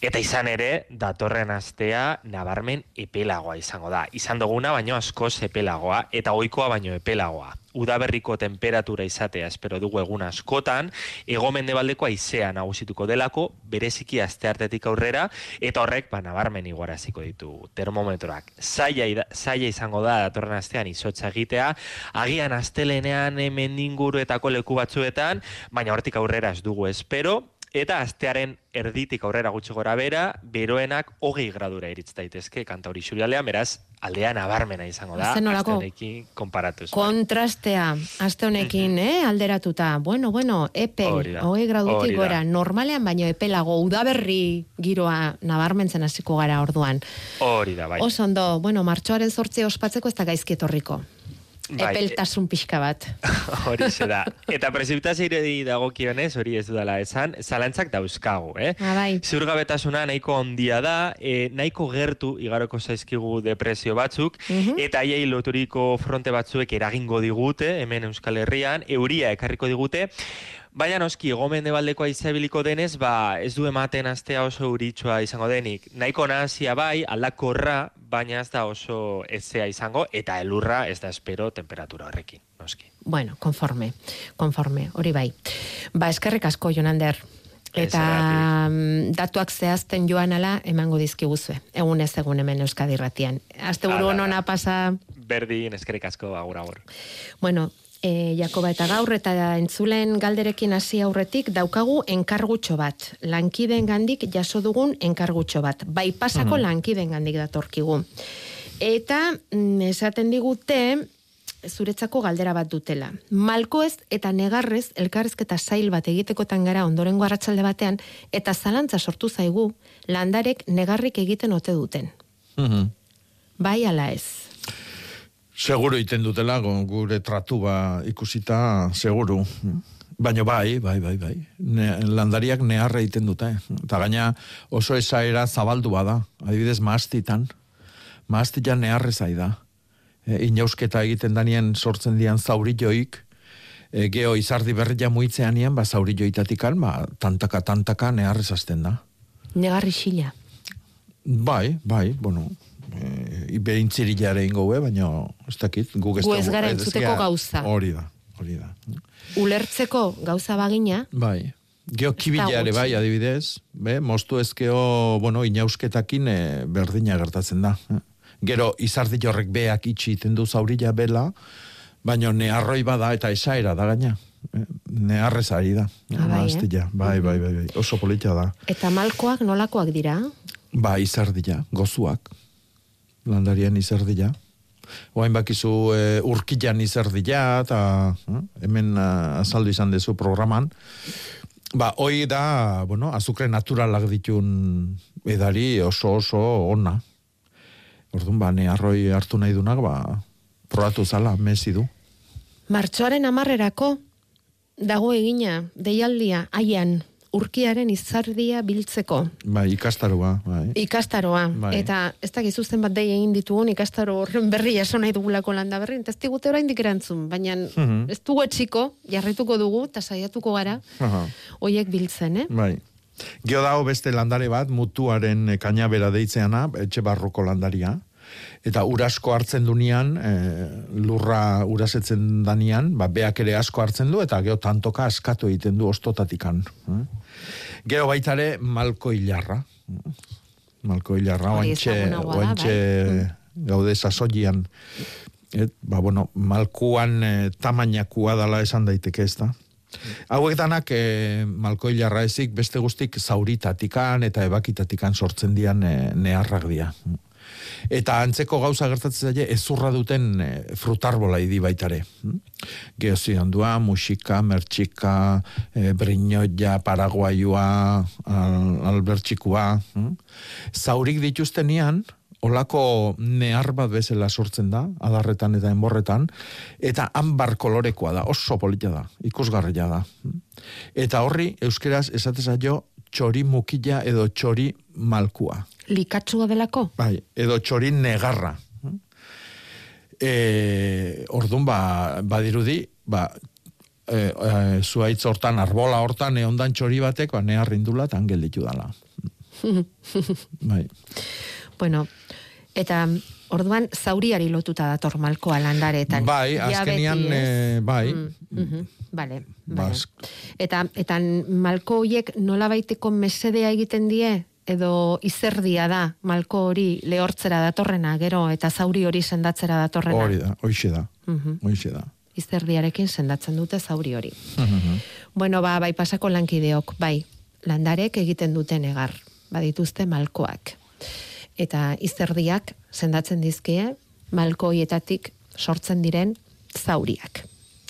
Eta izan ere, datorren astea nabarmen epelagoa izango da. Izan duguna, baino askoz epelagoa epelagoa, eta ohikoa baino epelagoa. Udaberriko temperatura izatea espero dugu egun askotan, egomendebaldeko aizea nagusituko delako, bereziki asteartetik aurrera, eta horrek, ba, nabarmen iguaraziko ditu termometroak. Zaila, zaila izango da, datorren astean izotza egitea, agian astelenean hemen inguruetako leku batzuetan, baina hortik aurrera ez dugu espero, eta astearen erditik aurrera gutxi gora bera, beroenak hogei gradura iritz daitezke kanta hori xurialdean, beraz, aldean nabarmena izango da, Ze nolako- aste honekin konparatuz. Kontrastea, aste honekin, eh, alderatuta. Bueno, bueno, da. hogei gradutik gora, normalean baino epelago, udaberri giroa nabarmentzen hasiko gara orduan. Hori da, bai. Oso ondo, bueno, martxoaren sortzi ospatzeko ez da gaizki etorriko. Bai, Epeltasun pixka bat. Hori da. Eta prezipitazioari dagokionez, hori ez dudala esan, zalantzak dauzkagu, eh? Ah, bai. Ziurgabetasuna nahiko handia da, e, nahiko gertu igaroko zaizkigu depresio batzuk, Mhm. eta haiei loturiko fronte batzuek eragingo digute, hemen Euskal Herrian, euria ekarriko digute, Baina noski, gomen debaldeko aizabiliko denez, ba, ez du ematen astea oso uritsua izango denik. Nahiko nazia bai, aldakorra, baina ez da oso ezea izango, eta elurra ez da espero temperatura horrekin, noski. Bueno, konforme, konforme, hori bai. Ba, eskerrik asko, Jonander. Eta mm, datuak zehazten joan ala emango dizkiguzue. Egun ez egun hemen Euskadi Ratian. Azte buru honona pasa, Berdin, eskerrik asko, agur, agur. bueno, e, Jakoba eta gaur eta entzulen galderekin hasi aurretik daukagu enkargutxo bat. Lankideen gandik jaso dugun enkargutxo bat. Bai pasako lankideen gandik datorkigu. Eta mm, esaten digute zuretzako galdera bat dutela. Malkoez eta negarrez elkarrezketa zail bat egitekotan gara ondorengo arratsalde batean eta zalantza sortu zaigu landarek negarrik egiten ote duten. Mhm. Bai ala ez. Seguro iten dutela, gure tratu ba ikusita, seguru. Baina bai, bai, bai, bai. Ne, landariak neharra egiten dute. Eta gaina oso esaera zabaldua da. Adibidez, maastitan. Maastitan neharre zai da. E, inausketa egiten danien sortzen dian zaurilloik, e, geho izardi berria muitzean ian, ba zaurilloitatikan, ba, tantaka, tantaka neharrez hasten da. Negarri xila. Bai, bai, bueno, e, behintzirillare ingo be, baina ez dakit, guk ez Gu ez gara entzuteko gauza. Hori da, hori da. Ulertzeko gauza bagina, Bai. Geo kibilare bai, adibidez, be, moztu ezkeo, bueno, inausketakin e, berdina gertatzen da. eh. Gero, izardi horrek beak itxi iten du zaurila bela, baina neharroi bada eta esaera da gaina. Eh, Neharrez ari da. Ah, bai, eh? Bai, bai, bai, bai, oso polita da. eta malkoak nolakoak dira? Ba, izardila, gozuak. Landarian izardila. Oain bakizu e, urkilan izardila, eta eh, hemen azaldu izan dezu programan. Ba, hoi da, bueno, azukre naturalak ditun edari oso oso ona. Orduan, ba, ne arroi hartu nahi dunak, ba, probatu zala, mezi du. Martxoaren amarrerako dago egina, deialdia, aian, urkiaren izardia biltzeko. Bai, ikastaroa, bai. Ikastaroa, Bai. eta ez dakizu zenbat dei egin ditugun ikastaro horren berri jaso nahi dugulako landa berri, eta ez digute oraindik erantzun, baina Mhm. ez dugu etxiko, jarrituko dugu, eta saiatuko gara, Aha. hoiek biltzen, eh? Bai. Geo dago beste landare bat, mutuaren kainabera deitzeana, etxe barroko landaria. Eta urasko hartzen dunean, e, lurra urasetzen danian, ba, beak ere asko hartzen du, eta gero tantoka askatu egiten du ostotatikan. eh? Gero baitare malko hilarra. Malko hilarra, oantxe, da, oantxe bai. gaude sasoian. Et, ba, bueno, malkuan e, tamainakua dala esan daiteke ez da. Hauek danak e, malko hilarra beste guztik zauritatikan eta ebakitatikan sortzen dian e, neharrak dira. Eta antzeko gauza gertatzen zaie ezurra duten e, frutarbola idi baitare. Geozion dua, musika, mertxika, e, brinoia, paraguaioa, al, albertxikua. mm. Zaurik dituztenian, olako nehar bat bezala sortzen da, adarretan eta enborretan, eta ambar kolorekoa da, oso polita da, ikusgarria da. Eta horri, euskeraz, esatez zaio, txori mukila edo txori malkua. Likatsua delako? Bai, edo txori negarra. E, orduan, ba, badirudi, ba, e, e, zuaitz hortan, arbola hortan, eondan txori batek, ba, neharrindula, eta angel ditu dala. bai. Bueno, eta Orduan, zauriari lotuta dator malkoa landaretan. Bai, azkenian, eh, bai. Mm, mhm, Bale, Ba, bale. az- Eta, eta malko horiek nola baiteko mesedea egiten die, edo izerdia da malko hori lehortzera datorrena, gero, eta zauri hori sendatzera datorrena. Hori da, hoixe da. Mhm. Hoixe da. Izerdiarekin sendatzen dute zauri hori. Bueno, ba, bai pasako lankideok, bai, landarek egiten duten egar, badituzte malkoak. Eta izerdiak sendatzen dizkie, malkoietatik sortzen diren zauriak.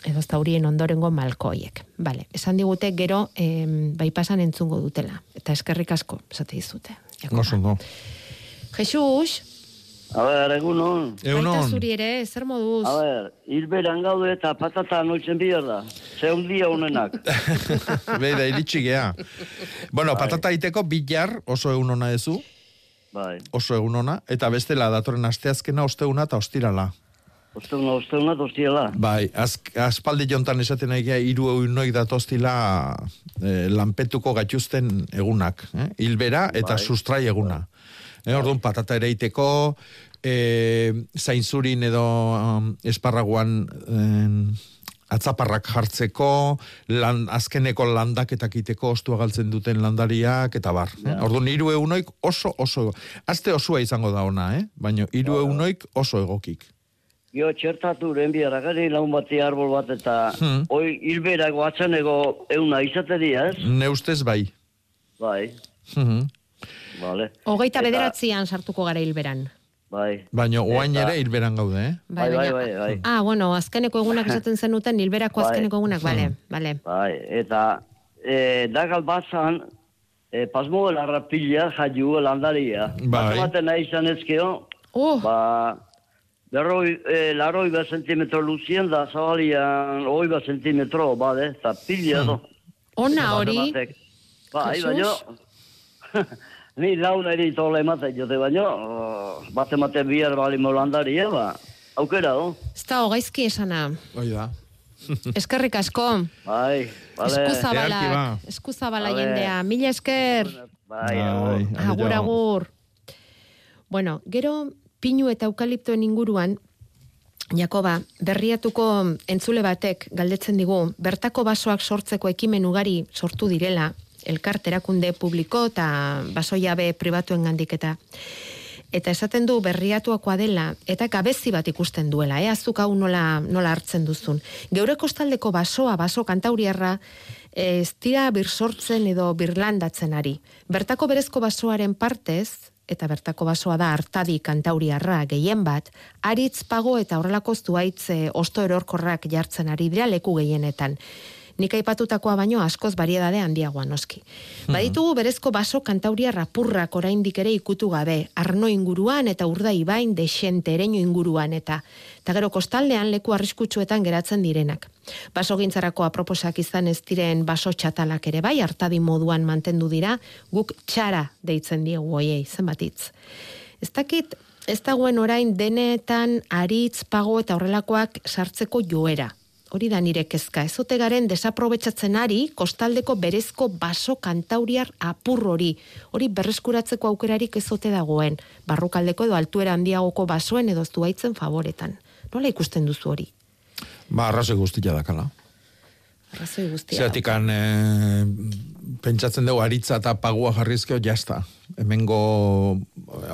Edo zaurien ondorengo malkoiek. Bale, esan digute gero em, bai pasan entzungo dutela. Eta eskerrik asko, esate dizute. Oso ondo. Jesus, A ber, egun hon. baita zuri ere, zer moduz? A ber, hilberan gaude eta patata noitzen bihar da. Zeun dia honenak. Beida, iritsi gea. Bueno, patata iteko bilar oso egun ona ezu, Bai. oso egun ona, eta bestela datorren asteazkena osteuna eta ostirala. Osteuna, osteuna, tostiela. Bai, az, aspaldi jontan esaten egia hiru egunoik datoztila eh, lanpetuko gatuzten egunak. Eh? Hilbera eta Bai. sustrai eguna. Eh, orduan patata ere iteko, eh, zainzurin edo um, esparraguan eh, atzaparrak jartzeko, lan, azkeneko landaketak iteko ostua galtzen duten landariak, eta bar. Eh? Orduan, hiru egunoik oso, oso, azte osua izango da ona, eh? baina hiru egunoik oso egokik. Gio, txertatu ren bihar, agari laun bati arbol bat eta Hmm. hoi hilberak batzeneko euna izateria, ez? Ne ustez bai. Bai, Mhm. vale. Hogeita Eta- bederatzian sartuko gara hilberan. Bai. Baina oain ere hilberan gaude, eh? Bai, bai, baina- bai, bai. Ah, bueno, azkeneko egunak esaten zenuten, hilberako Bai. azkeneko egunak, bale, bale. Bai, eta e, dagal batzan, e, pasmo belarra pila jaiu landaria. Bai. Baten nahi izan ezkeo, Oh, ba, berroi, e, laroi bat zentimetro luzien da, zabalian oi bat zentimetro, bade, eta pila do. ona hori. Bai, Jesus. ni laun eri tola ematen jote baino, oh, bate mate bihar bali molandaria, ba, aukera do. ez da hogaizki esana. Hoi da. Eskerrik asko, Bai, bale. Earki ba. eskuzabala Vale. jendea, mila esker, Bai, Bai, agur, aio. agur. Bueno, gero pinu eta eukaliptoen inguruan, Jakoba, berriatuko entzule batek galdetzen digu, bertako basoak sortzeko ekimen ugari sortu direla, elkarterakunde publiko eta baso jabe pribatuen gandik eta eta esaten du berriatuakoa dela eta gabezi bat ikusten duela, eh? azuk hau nola, nola hartzen duzun. Geure kostaldeko basoa, baso kantauriarra, ez dira birsortzen edo birlandatzen ari. Bertako berezko basoaren partez, eta bertako basoa da hartadi kantauriarra gehien bat, aritz pago eta horrelako zuaitz eh, osto erorkorrak jartzen ari dira leku gehienetan. Nik aipatutakoa baino askoz variedade handiagoa noski. Baditugu berezko baso kantauria rapurrak oraindik ere ikutu gabe, arno inguruan eta urda ibain desente ereño inguruan eta eta gero kostaldean leku arriskutsuetan geratzen direnak. Baso gintzarako aproposak izan ez diren baso txatalak ere bai, hartadi moduan mantendu dira, guk txara deitzen diegu hoiei, zenbatitz. Ez dakit, ez dagoen orain denetan aritz, pago eta horrelakoak sartzeko joera. Hori da nire kezka. Ez ote garen desaprobetsatzen ari, kostaldeko berezko baso kantauriar apur hori. Hori berreskuratzeko aukerarik ez ote dagoen. Barrukaldeko edo altuera handiagoko basoen edo zuaitzen favoretan. Nola ikusten duzu hori? Ba, arrazoi guztia dakala. Arrazoi guztia. Zeratikan, e, pentsatzen dugu aritza eta pagua jarrizkeo jazta. Hemengo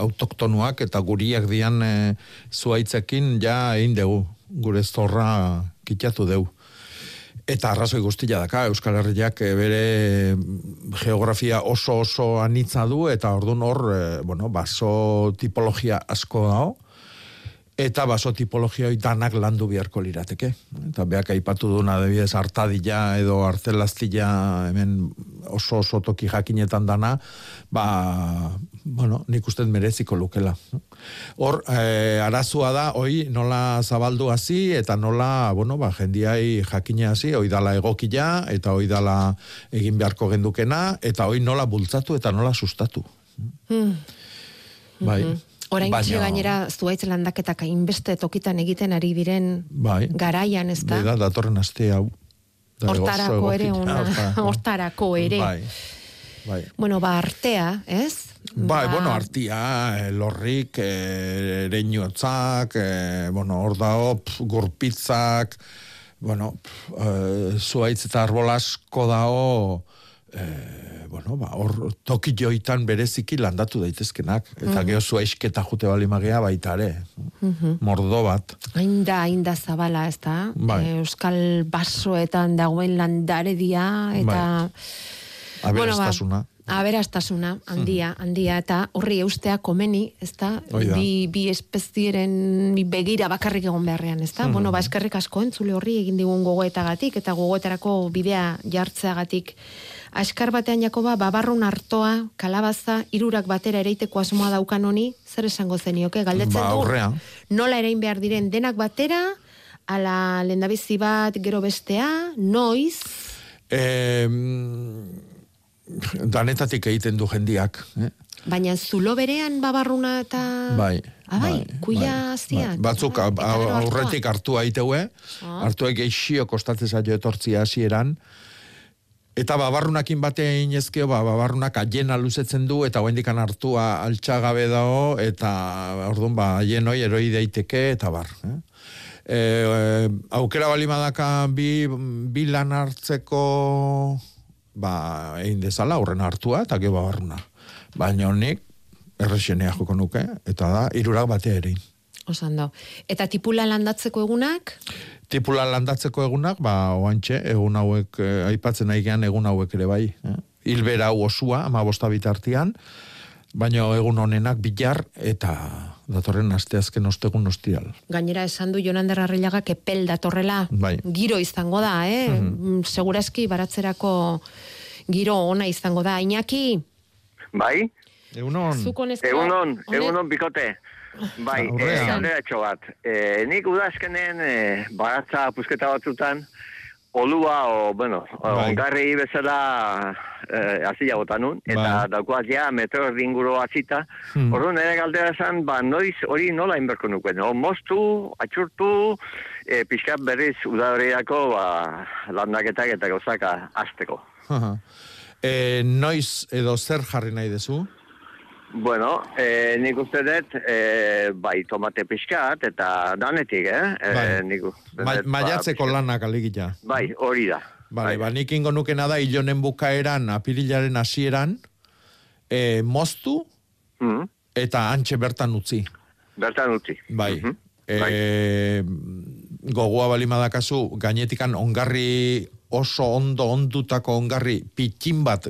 autoktonuak eta guriak dian e, zuaitzekin ja egin dugu. Gure zorra kitatu dugu. Eta arrazoi guztia daka, Euskal Herriak eh, bere geografia oso oso anitza du, eta ordun hor, eh, bueno, baso tipologia asko dago, eta baso tipologia danak landu beharko lirateke. Eta beak aipatu duna adibidez hartadila edo arzelaztila hemen oso oso toki jakinetan dana, ba, bueno, nik uste mereziko lukela. Hor, eh, arazua da, hoi nola zabaldu hasi eta nola, bueno, ba, jendiai jakine hasi, hoi dala egokila, eta hoi dala egin beharko gendukena, eta hoi nola bultzatu eta nola sustatu. Hmm. Bai. Orain Baina- gainera zuaitz landaketak hainbeste tokitan egiten ari diren Bai. garaian, ez da? Beda, datorren aste hau. Da, Hortarako ere ona, hortarako. ere. Bai. bai. Bueno, ba, artea, ez? Bai, Ba, bueno, artia, eh, lorrik, eh, ereinotzak, eh, bueno, hor dao, pf, gurpitzak, bueno, pf, eh, zuaitz eta arbol asko dao, eh, bueno, ba, hor toki joitan bereziki landatu daitezkenak, eta Mhm. geho zuaisketa jute bali magea baita ere, Mhm. mordo bat. Hain da, hain da zabala, ez da? Bai. Eh, Euskal basoetan dagoen landaredia, eta... Aberastasuna. ba, aberastasuna, handia, handia, eta horri eustea komeni, ez da? Hoi da. Bi, bi espezieren begira bakarrik egon beharrean, ez da? Mhm. Bueno, ba, eskerrik asko entzule horri egin digun gogoetagatik, eta gogoetarako bidea jartzeagatik. Askar batean Jakoba, babarrun hartoa, kalabaza, irurak batera ereiteko asmoa daukan honi, zer esango zenioke, galdetzen Ba, du, nola erain behar diren denak batera, ala lendabizi bat gero bestea, noiz, Eh, danetatik egiten du jendiak, eh? baina zulo berean babarruna eta... Bai. Ah, bai, kuia hastian. Bai. Batzuk a- Eta gero a- hartua. aurretik hartu aiteue, Ah. hartuek eixio kostatzen zaio etortzia hasieran, eta babarrunakin batean inezkeo, ba, babarrunak aiena luzetzen du, eta hoendikan hartua altxagabe dago, eta orduan ba, aien hoi eroi daiteke, eta bar. Eh? E, e, aukera bali madaka bi, bi lan hartzeko ba, egin dezala, horren hartua, eta gero babarruna. Baina honik, errexenea joko nuke, eta da, irurak batea ere. Osando. Eta tipula landatzeko egunak, Tipula landatzeko egunak, ba, oantxe, egun hauek, eh, aipatzen nahi gean, egun hauek ere bai. Eh? Hilbera hau osua, ama bosta bitartian, baina egun honenak bilar, eta datorren asteazken ostegun ostial. gainera esan du Jonander Arrillagak epel datorrela, Bai. giro izango da, eh? Mhm. Mm, Segurazki baratzerako giro ona izango da. Iñaki, Bai? Egunon. Egunon, egunon bikote. Bai, Aurrea. eh, galderatxo bat. Eh, nik udazkenen eh, baratza pusketa batzutan, olua, o, bueno, o, Bai. ongarri bezala eh, azila bota nun, eta Bai. daukoaz ja metro erdi inguru atzita. Hmm. Orduan nire galdera zan, ba, noiz hori nola inberko nukuen. O, moztu, atxurtu, eh, pixkat berriz udabreako ba, landaketak eta gauzaka azteko. Aha. e, noiz edo zer jarri nahi dezu? Bueno, eh, nik uste dut, eh, bai, tomate pixkat, eta danetik, eh? Bai. Eh, nik uste Ma, dut, ba, maiatzeko pixkat. lanak alegita. Bai, hori da. Bale, ba, nik ingo nukena da, ilonen bukaeran, apirilaren hasieran, e, moztu, Mm, eta antxe bertan utzi. bertan utzi. Bai. Mhm. E, gogoa bali madakazu, gainetikan ongarri oso ondo ondutako ongarri pitxin bat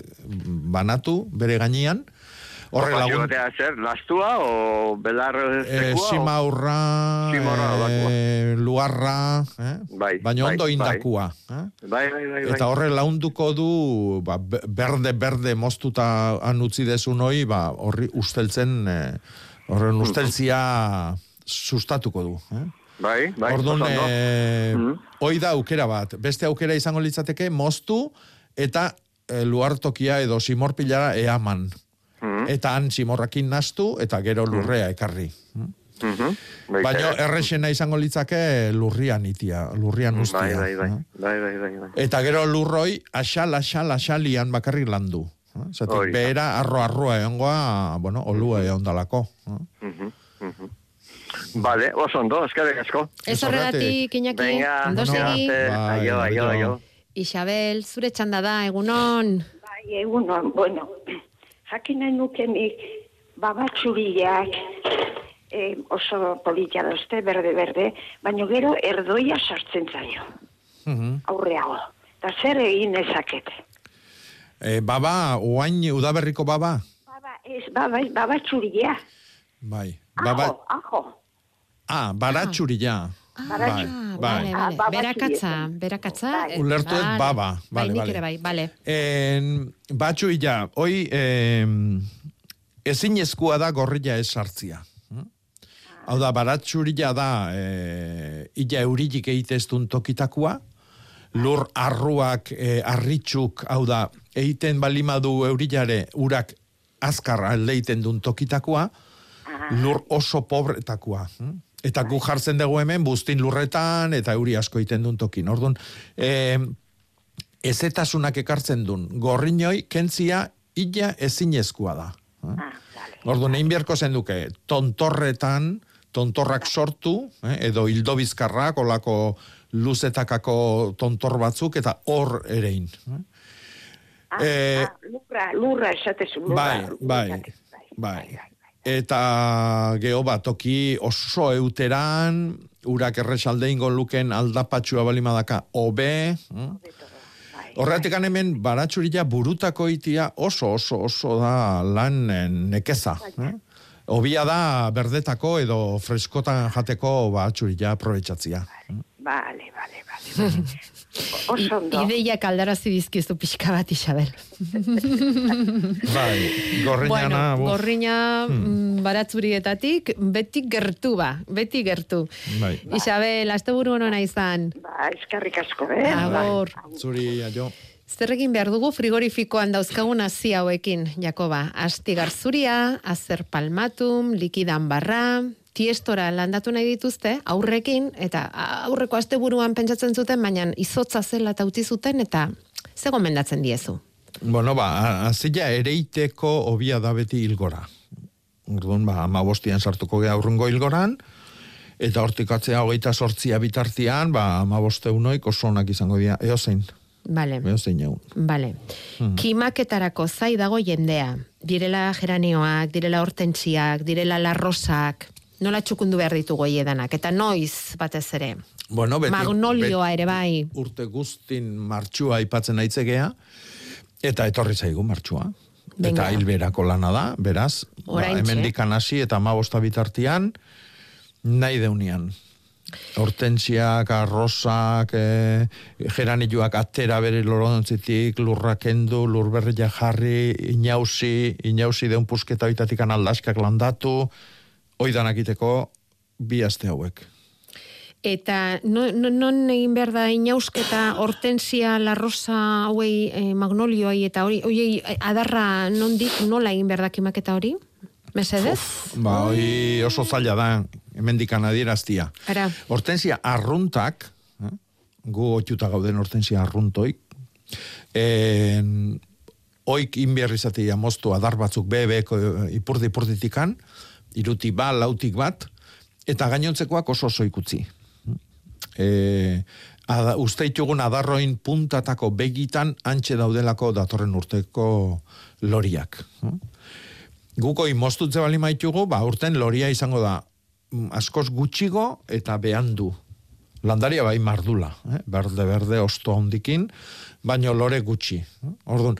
banatu bere gainean, horre lagun... batea zer, lastua o belar E, sekua? o- simaurra, e, luarra, eh? Bai, baina bai, ondo bai. indakua. Eh? Bai, bai, bai, bai. Eta horre launduko du, ba, be- berde, berde moztuta anutzi dezun hoi, ba, horri usteltzen, eh, horren usteltzia sustatuko du. Eh? Bai, bai. Orduan, eh, Mhm. hoi da aukera bat. Beste aukera izango litzateke, moztu eta eh, luartokia edo simorpilara eaman. Eta han simorrakin nastu eta gero lurrea ekarri. Mhm. Baita Baina errexena izango litzake lurrian itia, lurrian ustia. Bai, bai, bai. eh? Bai, bai, bai, bai. Eta gero lurroi, asal, asal, asalian bakarrik landu. Eh? Zatik, da. behera arro arroa egongoa, bueno, olua egon dalako. eh? Mhm, mhm. Vale, oso ondo, eskerrik asko. Ez horregatik, Iñaki, Venga, ondo segi. arte. Bai, Aio, aio, aio. aio. Isabel, zure txanda da, egunon. Bai, egunon, bueno, jakin nahi nukenik babatxuriak eh, oso polita dozte, berde-berde, baina gero erdoia sartzen zaio, Mhm. aurreago. Eta zer egin ezakete? E, baba, oain udaberriko baba? Baba, ez, baba, ez, babatxuria. Bai. Ajo, Baba, ajo. ah, baratxurila. Baratxu- Ah, bai. Bale, Ah, bale. baba Berakatza, berakatza. Bai. eh, Ulertu dut bale. baba. Bai, Bale, nik bale. ere bai, bale. En, batxu illa, hoi em, ezin eskua da gorrila ez sartzia. Hm? Hau da, baratxurila da e, illa eurilik egiteztun tokitakua, lur arruak, e, arritxuk, hau da, egiten balimadu eurilare urak azkar aldeiten dun tokitakoa, lur oso pobretakoa. hm? Eta gu jartzen dugu hemen, buztin lurretan, eta euri asko egiten dun tokin. Orduan, eh, ezetasunak ekartzen dun, gorrinoi, kentzia illa ezinezkoa da. Eh? Orduan, egin beharko zen duke, tontorretan, tontorrak sortu, eh, edo hildo bizkarrak, olako luzetakako tontor batzuk, eta hor erein. Eh? Ah, Eh, ah, lurra, lurra esatezu, lurra. Bai, bai, bai. Eta geho bat, toki oso euteran, urak erresalde ingo luken aldapatxua balimadaka, obe. hm? Horretik hemen baratxurila burutako itia oso oso oso da lan nekeza. Eh? Obia da berdetako edo freskotan jateko baratxurila aprobetsatzia. Bale, bale, bale. Oso ondo. Ideiak aldarazi dizkizu pixka bat, Isabel. Bai, gorriñana, bueno, buf. gorriña mm, baratzurietatik, beti gertu ba, beti gertu. Bai. Isabel, asteburu honona izan. Ba, eskerrik asko, eh? Agor. Zuri, aio. Zer egin behar dugu frigorifikoan dauzkagun hasi hauekin, Jakoba? Astigar zuria, azer palmatum, likidan barra, tiestora landatu nahi dituzte, aurrekin, eta aurreko asteburuan pentsatzen zuten, baina izotza zela eta utzi zuten, eta ze gomendatzen diezu? Bueno, ba, azila ereiteko obia da beti hilgora. Orduan, ba, ama bostian sartuko gea aurrungo hilgoran, eta hortikatzea hogeita sortzia bitartian, ba, ama bosteunoik oso onak izango dira, eo zein, Bale. eo zein egun. Bale. Hmm. Kimaketarako zai dago jendea. Direla geranioak, direla hortentsiak, direla larrosak. Nola txukundu behar ditugu edanak. Eta noiz batez ere. Bueno, beti, Magnolioa ere bai. urte guztin martxua aipatzen aitzegea, eta etorri zaigu martxua. Eta hilberako lana da, beraz, ba, Oraintxe. hemendikan hasi eta amabosta bitartian, nahi deunian. Hortensiak, arrosak, e, geranilloak atera bere lorontzitik, lurra kendu, lurberria jarri, inausi, inausi deun pusketa oitatikan aldaskak landatu, oidanak iteko bi aste hauek. Eta no, no, non egin behar da inausketa hortensia, larrosa, hauei, eh, magnolioi, eta hori, hori adarra nondik nola egin behar da kimaketa hori? Mesedez? Ba, hoi oso zaila da, hemendikan adieraztia. Ara. Hortensia arruntak, eh? gu otxuta gauden hortensia arruntoik, en, oik inbierrizatea moztu adar batzuk bebeko ipurdi ipurditikan, iruti ba, lautik bat, eta gainontzekoak oso oso ikutzi. E, ada, uste ditugun adarroin puntatako begitan antxe daudelako datorren urteko loriak. Guko imostutze bali maitugu, ba, urten loria izango da mm, askoz gutxigo eta behandu. Landaria bai mardula, eh? berde-berde osto handikin, baino lore gutxi. Orduan,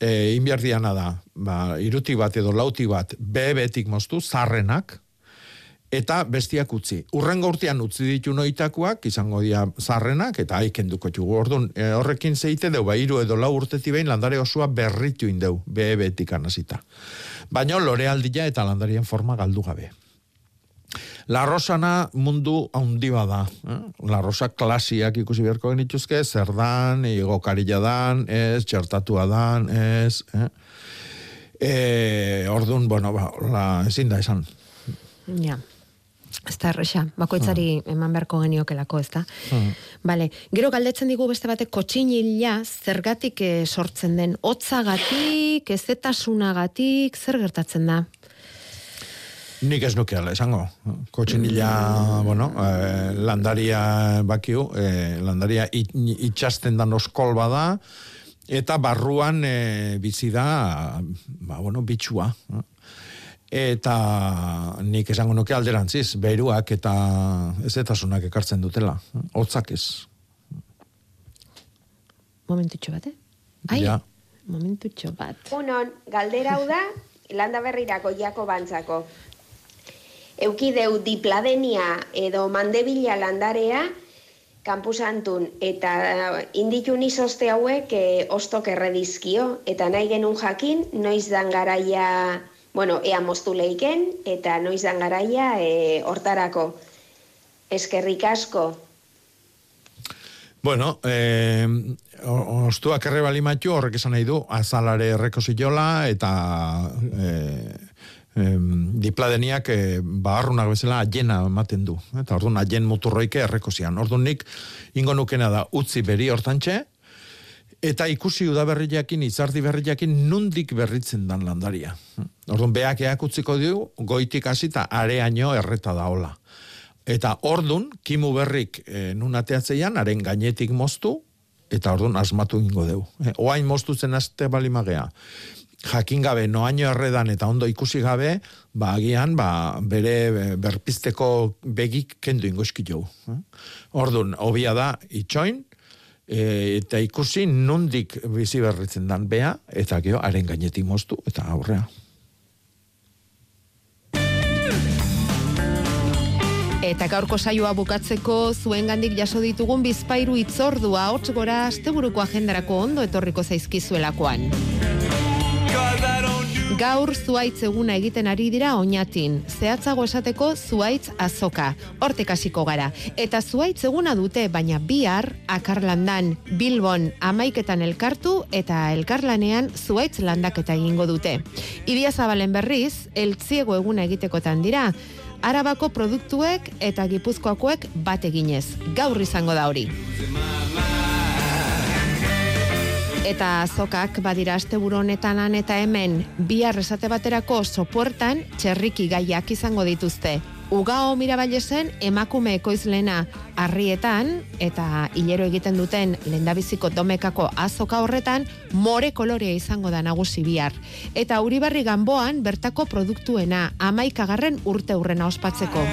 e, inbiardiana da, ba, iruti bat edo lauti bat, bebetik moztu, zarrenak, eta bestiak utzi. Urrengo urtean utzi ditu noitakoak, izango dira zarrenak, eta aikenduko txugu. Orduan, e, horrekin zeite deu, ba, iru edo lau urteti behin landare osoa berritu indeu, bebetik anasita. Baina lore aldia eta landarien forma galdu gabe. La Rosana mundu handi bada. Eh? La Rosa klasiak ikusi beharko genituzke, zer dan, igokarila dan, ez, txertatua dan, ez. Eh? E, orduan, bueno, ba, la, ezin da esan. Ja. Ez da erresa, bakoitzari eman beharko geniokelako, ez da? Hmm. Bale, gero galdetzen digu beste batek kotxinila zergatik eh, sortzen den, hotzagatik, ezetasunagatik, zer gertatzen da? Nik ez nuke esango. Kotxinila, bueno, eh, landaria bakiu, eh, landaria it, itxasten dan oskol bada, eta barruan eh, bizi da, ba, bueno, bitxua. Eta nik esango nuke alderantziz, beruak eta ezetasunak ekartzen dutela. Hotzak ez. Momentutxo bat, eh? Ai, Ja. momentutxo bat. Unon, galdera hau da, landa berrirako jako bantzako. Eukideu dipladenia edo mandebila landarea, kampusantun eta indikun izoste hauek e, ostok erredizkio, eta nahi genun jakin, noiz dan garaia, bueno, ea moztu leiken, eta noiz dan garaia e, hortarako. Eskerrik asko. Bueno, eh, ostuak erre bali matu, horrek esan nahi du, azalare erreko ziola, eta eh, em, dipladeniak eh, baharrunak bezala ajena ematen du. Eta orduan ajen muturroike erreko zian. Orduan nik ingo nukena da utzi beri hortantxe, Eta ikusi udaberriakin, izardi berriakin, nundik berritzen dan landaria. Orduan, beak eakutziko du, goitik hasita areaino erreta daola. Eta ordun kimu berrik e, nun ateatzeian, haren gainetik moztu, eta ordun asmatu ingo deu. E, oain moztu zen aste balimagea jakin gabe noaino erredan eta ondo ikusi gabe, ba agian ba, bere berpizteko begik kendu ingoski jo. Ordun, hobia da itxoin, e, eta ikusi nundik bizi berritzen dan bea, eta gero haren gainetik moztu, eta aurrea. Eta gaurko saioa bukatzeko zuengandik jaso ditugun bizpairu itzordua hots gora asteburuko agendarako ondo etorriko zaizkizuelakoan. Gaur zuaitz eguna egiten ari dira oinatin. Zehatzago esateko zuaitz azoka. Hortek hasiko gara. Eta zuaitz eguna dute, baina bihar akarlandan, bilbon amaiketan elkartu eta elkarlanean zuaitz landaketa egingo dute. Idia zabalen berriz, eltziego eguna egitekotan dira. Arabako produktuek eta gipuzkoakoek bat eginez. Gaur izango da hori. Eta azokak badira asteburu honetan han eta hemen bihar esate baterako sopuertan txerriki gaiak izango dituzte. Ugao mirabailesen emakume ekoizlena harrietan eta hilero egiten duten lendabiziko domekako azoka horretan more kolorea izango da nagusi bihar. Eta Uribarri Ganboan bertako produktuena amaikagarren urte urrena ospatzeko.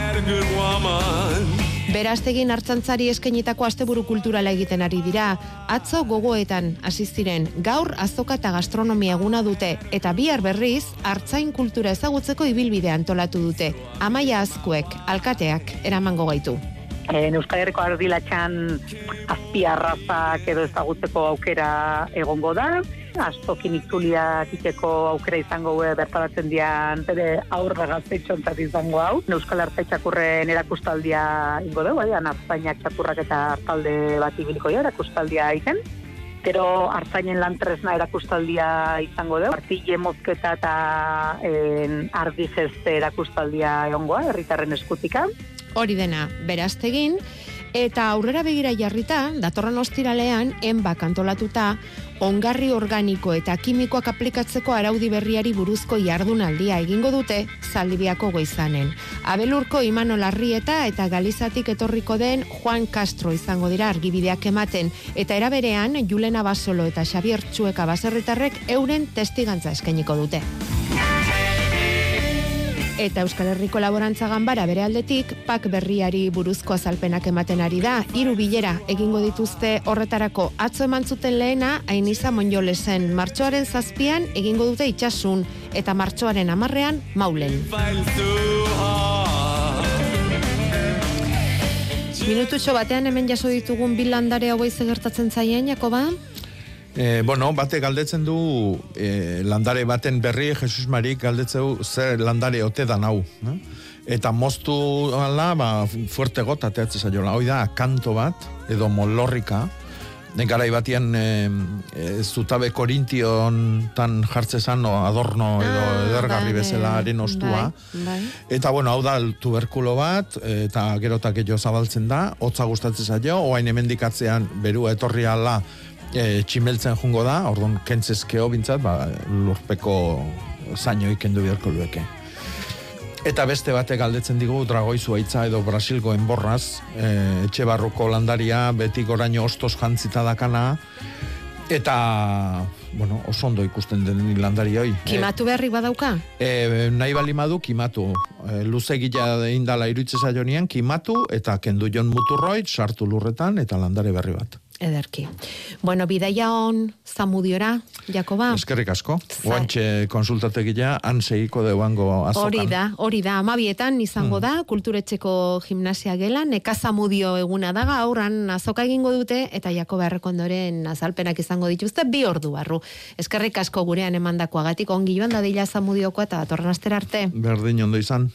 Beraztegin hartzantzari eskenitako asteburu kulturala egiten ari dira. Atzo gogoetan hasi ziren gaur azoka eta gastronomia eguna dute eta bihar berriz hartzain kultura ezagutzeko ibilbide antolatu dute. Amaia azkuek, alkateak, eramango gaitu. E, Euskal Herriko ardilatxan azpiarrazak edo ezagutzeko aukera egongo da astokin itzulia kiteko aukera izango gue bertaratzen dian bere aurra gaztetxontzat izango hau. Euskal Arte txakurren erakustaldia ingo dugu, bai, Artzainak txakurrak eta hartalde bat ibiliko ja, erakustaldia izen. Gero hartzainen lantresna erakustaldia izango dugu. Artile mozketa eta en, ardi jeste erakustaldia egongoa, herritarren eskutika. Hori dena, beraztegin, eta aurrera begira jarrita, datorren ostiralean, enbak antolatuta, ongarri organiko eta kimikoak aplikatzeko araudi berriari buruzko jardunaldia egingo dute zaldibiako goizanen. Abelurko Imano Larrieta eta Galizatik etorriko den Juan Castro izango dira argibideak ematen eta eraberean Julena Basolo eta Xavier Txueka baserritarrek euren testigantza eskainiko dute. Eta Euskal Herriko Laborantza Ganbara bere aldetik, pak berriari buruzko azalpenak ematen ari da, hiru bilera egingo dituzte horretarako atzo eman zuten lehena, Ainiza Monjolesen martxoaren zazpian egingo dute itxasun, eta martxoaren amarrean maulen. Minututxo batean hemen jaso ditugun bilandare hauei gertatzen zaien, Jakoba? E, bueno, bate galdetzen du e, landare baten berri, Jesus Marik galdetzen du zer landare ote da nau. Ne? Eta moztu ala, ba, fuerte gota teatzen zaiola. Hoi da, kanto bat, edo molorrika, garai batian e, e, zutabe korintion tan jartzezan o adorno edo ah, edergarri bai, bezala haren ostua. Bai, bai. Eta bueno, hau da tuberkulo bat, eta gerotak jo zabaltzen da, hotza gustatzen zaio, oain emendikatzean berua etorri ala e, tximeltzen jungo da, orduan kentzezkeo bintzat, ba, lurpeko zaino ikendu biharko lueke. Eta beste batek galdetzen digu dragoizu aitza edo Brasilgo enborraz, e, etxe barruko landaria, beti goraino ostos jantzita dakana, eta, bueno, oso ondo ikusten den landari hoi. Kimatu beharrik badauka? E, nahi bali madu, kimatu. E, luze gila indala iruitze zailonian, kimatu, eta kendu jon muturroit, sartu lurretan, eta landare berri bat. Ederki. Bueno, bidaia on zamudiora, Jakoba. Eskerrik asko. Guantxe konsultategia, han segiko deuango azokan. Hori da, hori da. Amabietan izango da, kulturetxeko gimnasia gelan, eka zamudio eguna daga, aurran azoka egingo dute, eta Jakoba errekondoren azalpenak izango dituzte, bi ordu barru. Eskerrik asko gurean emandakoagatik ongi joan dadila zamudiokoa eta torren arte. Berdin ondo izan.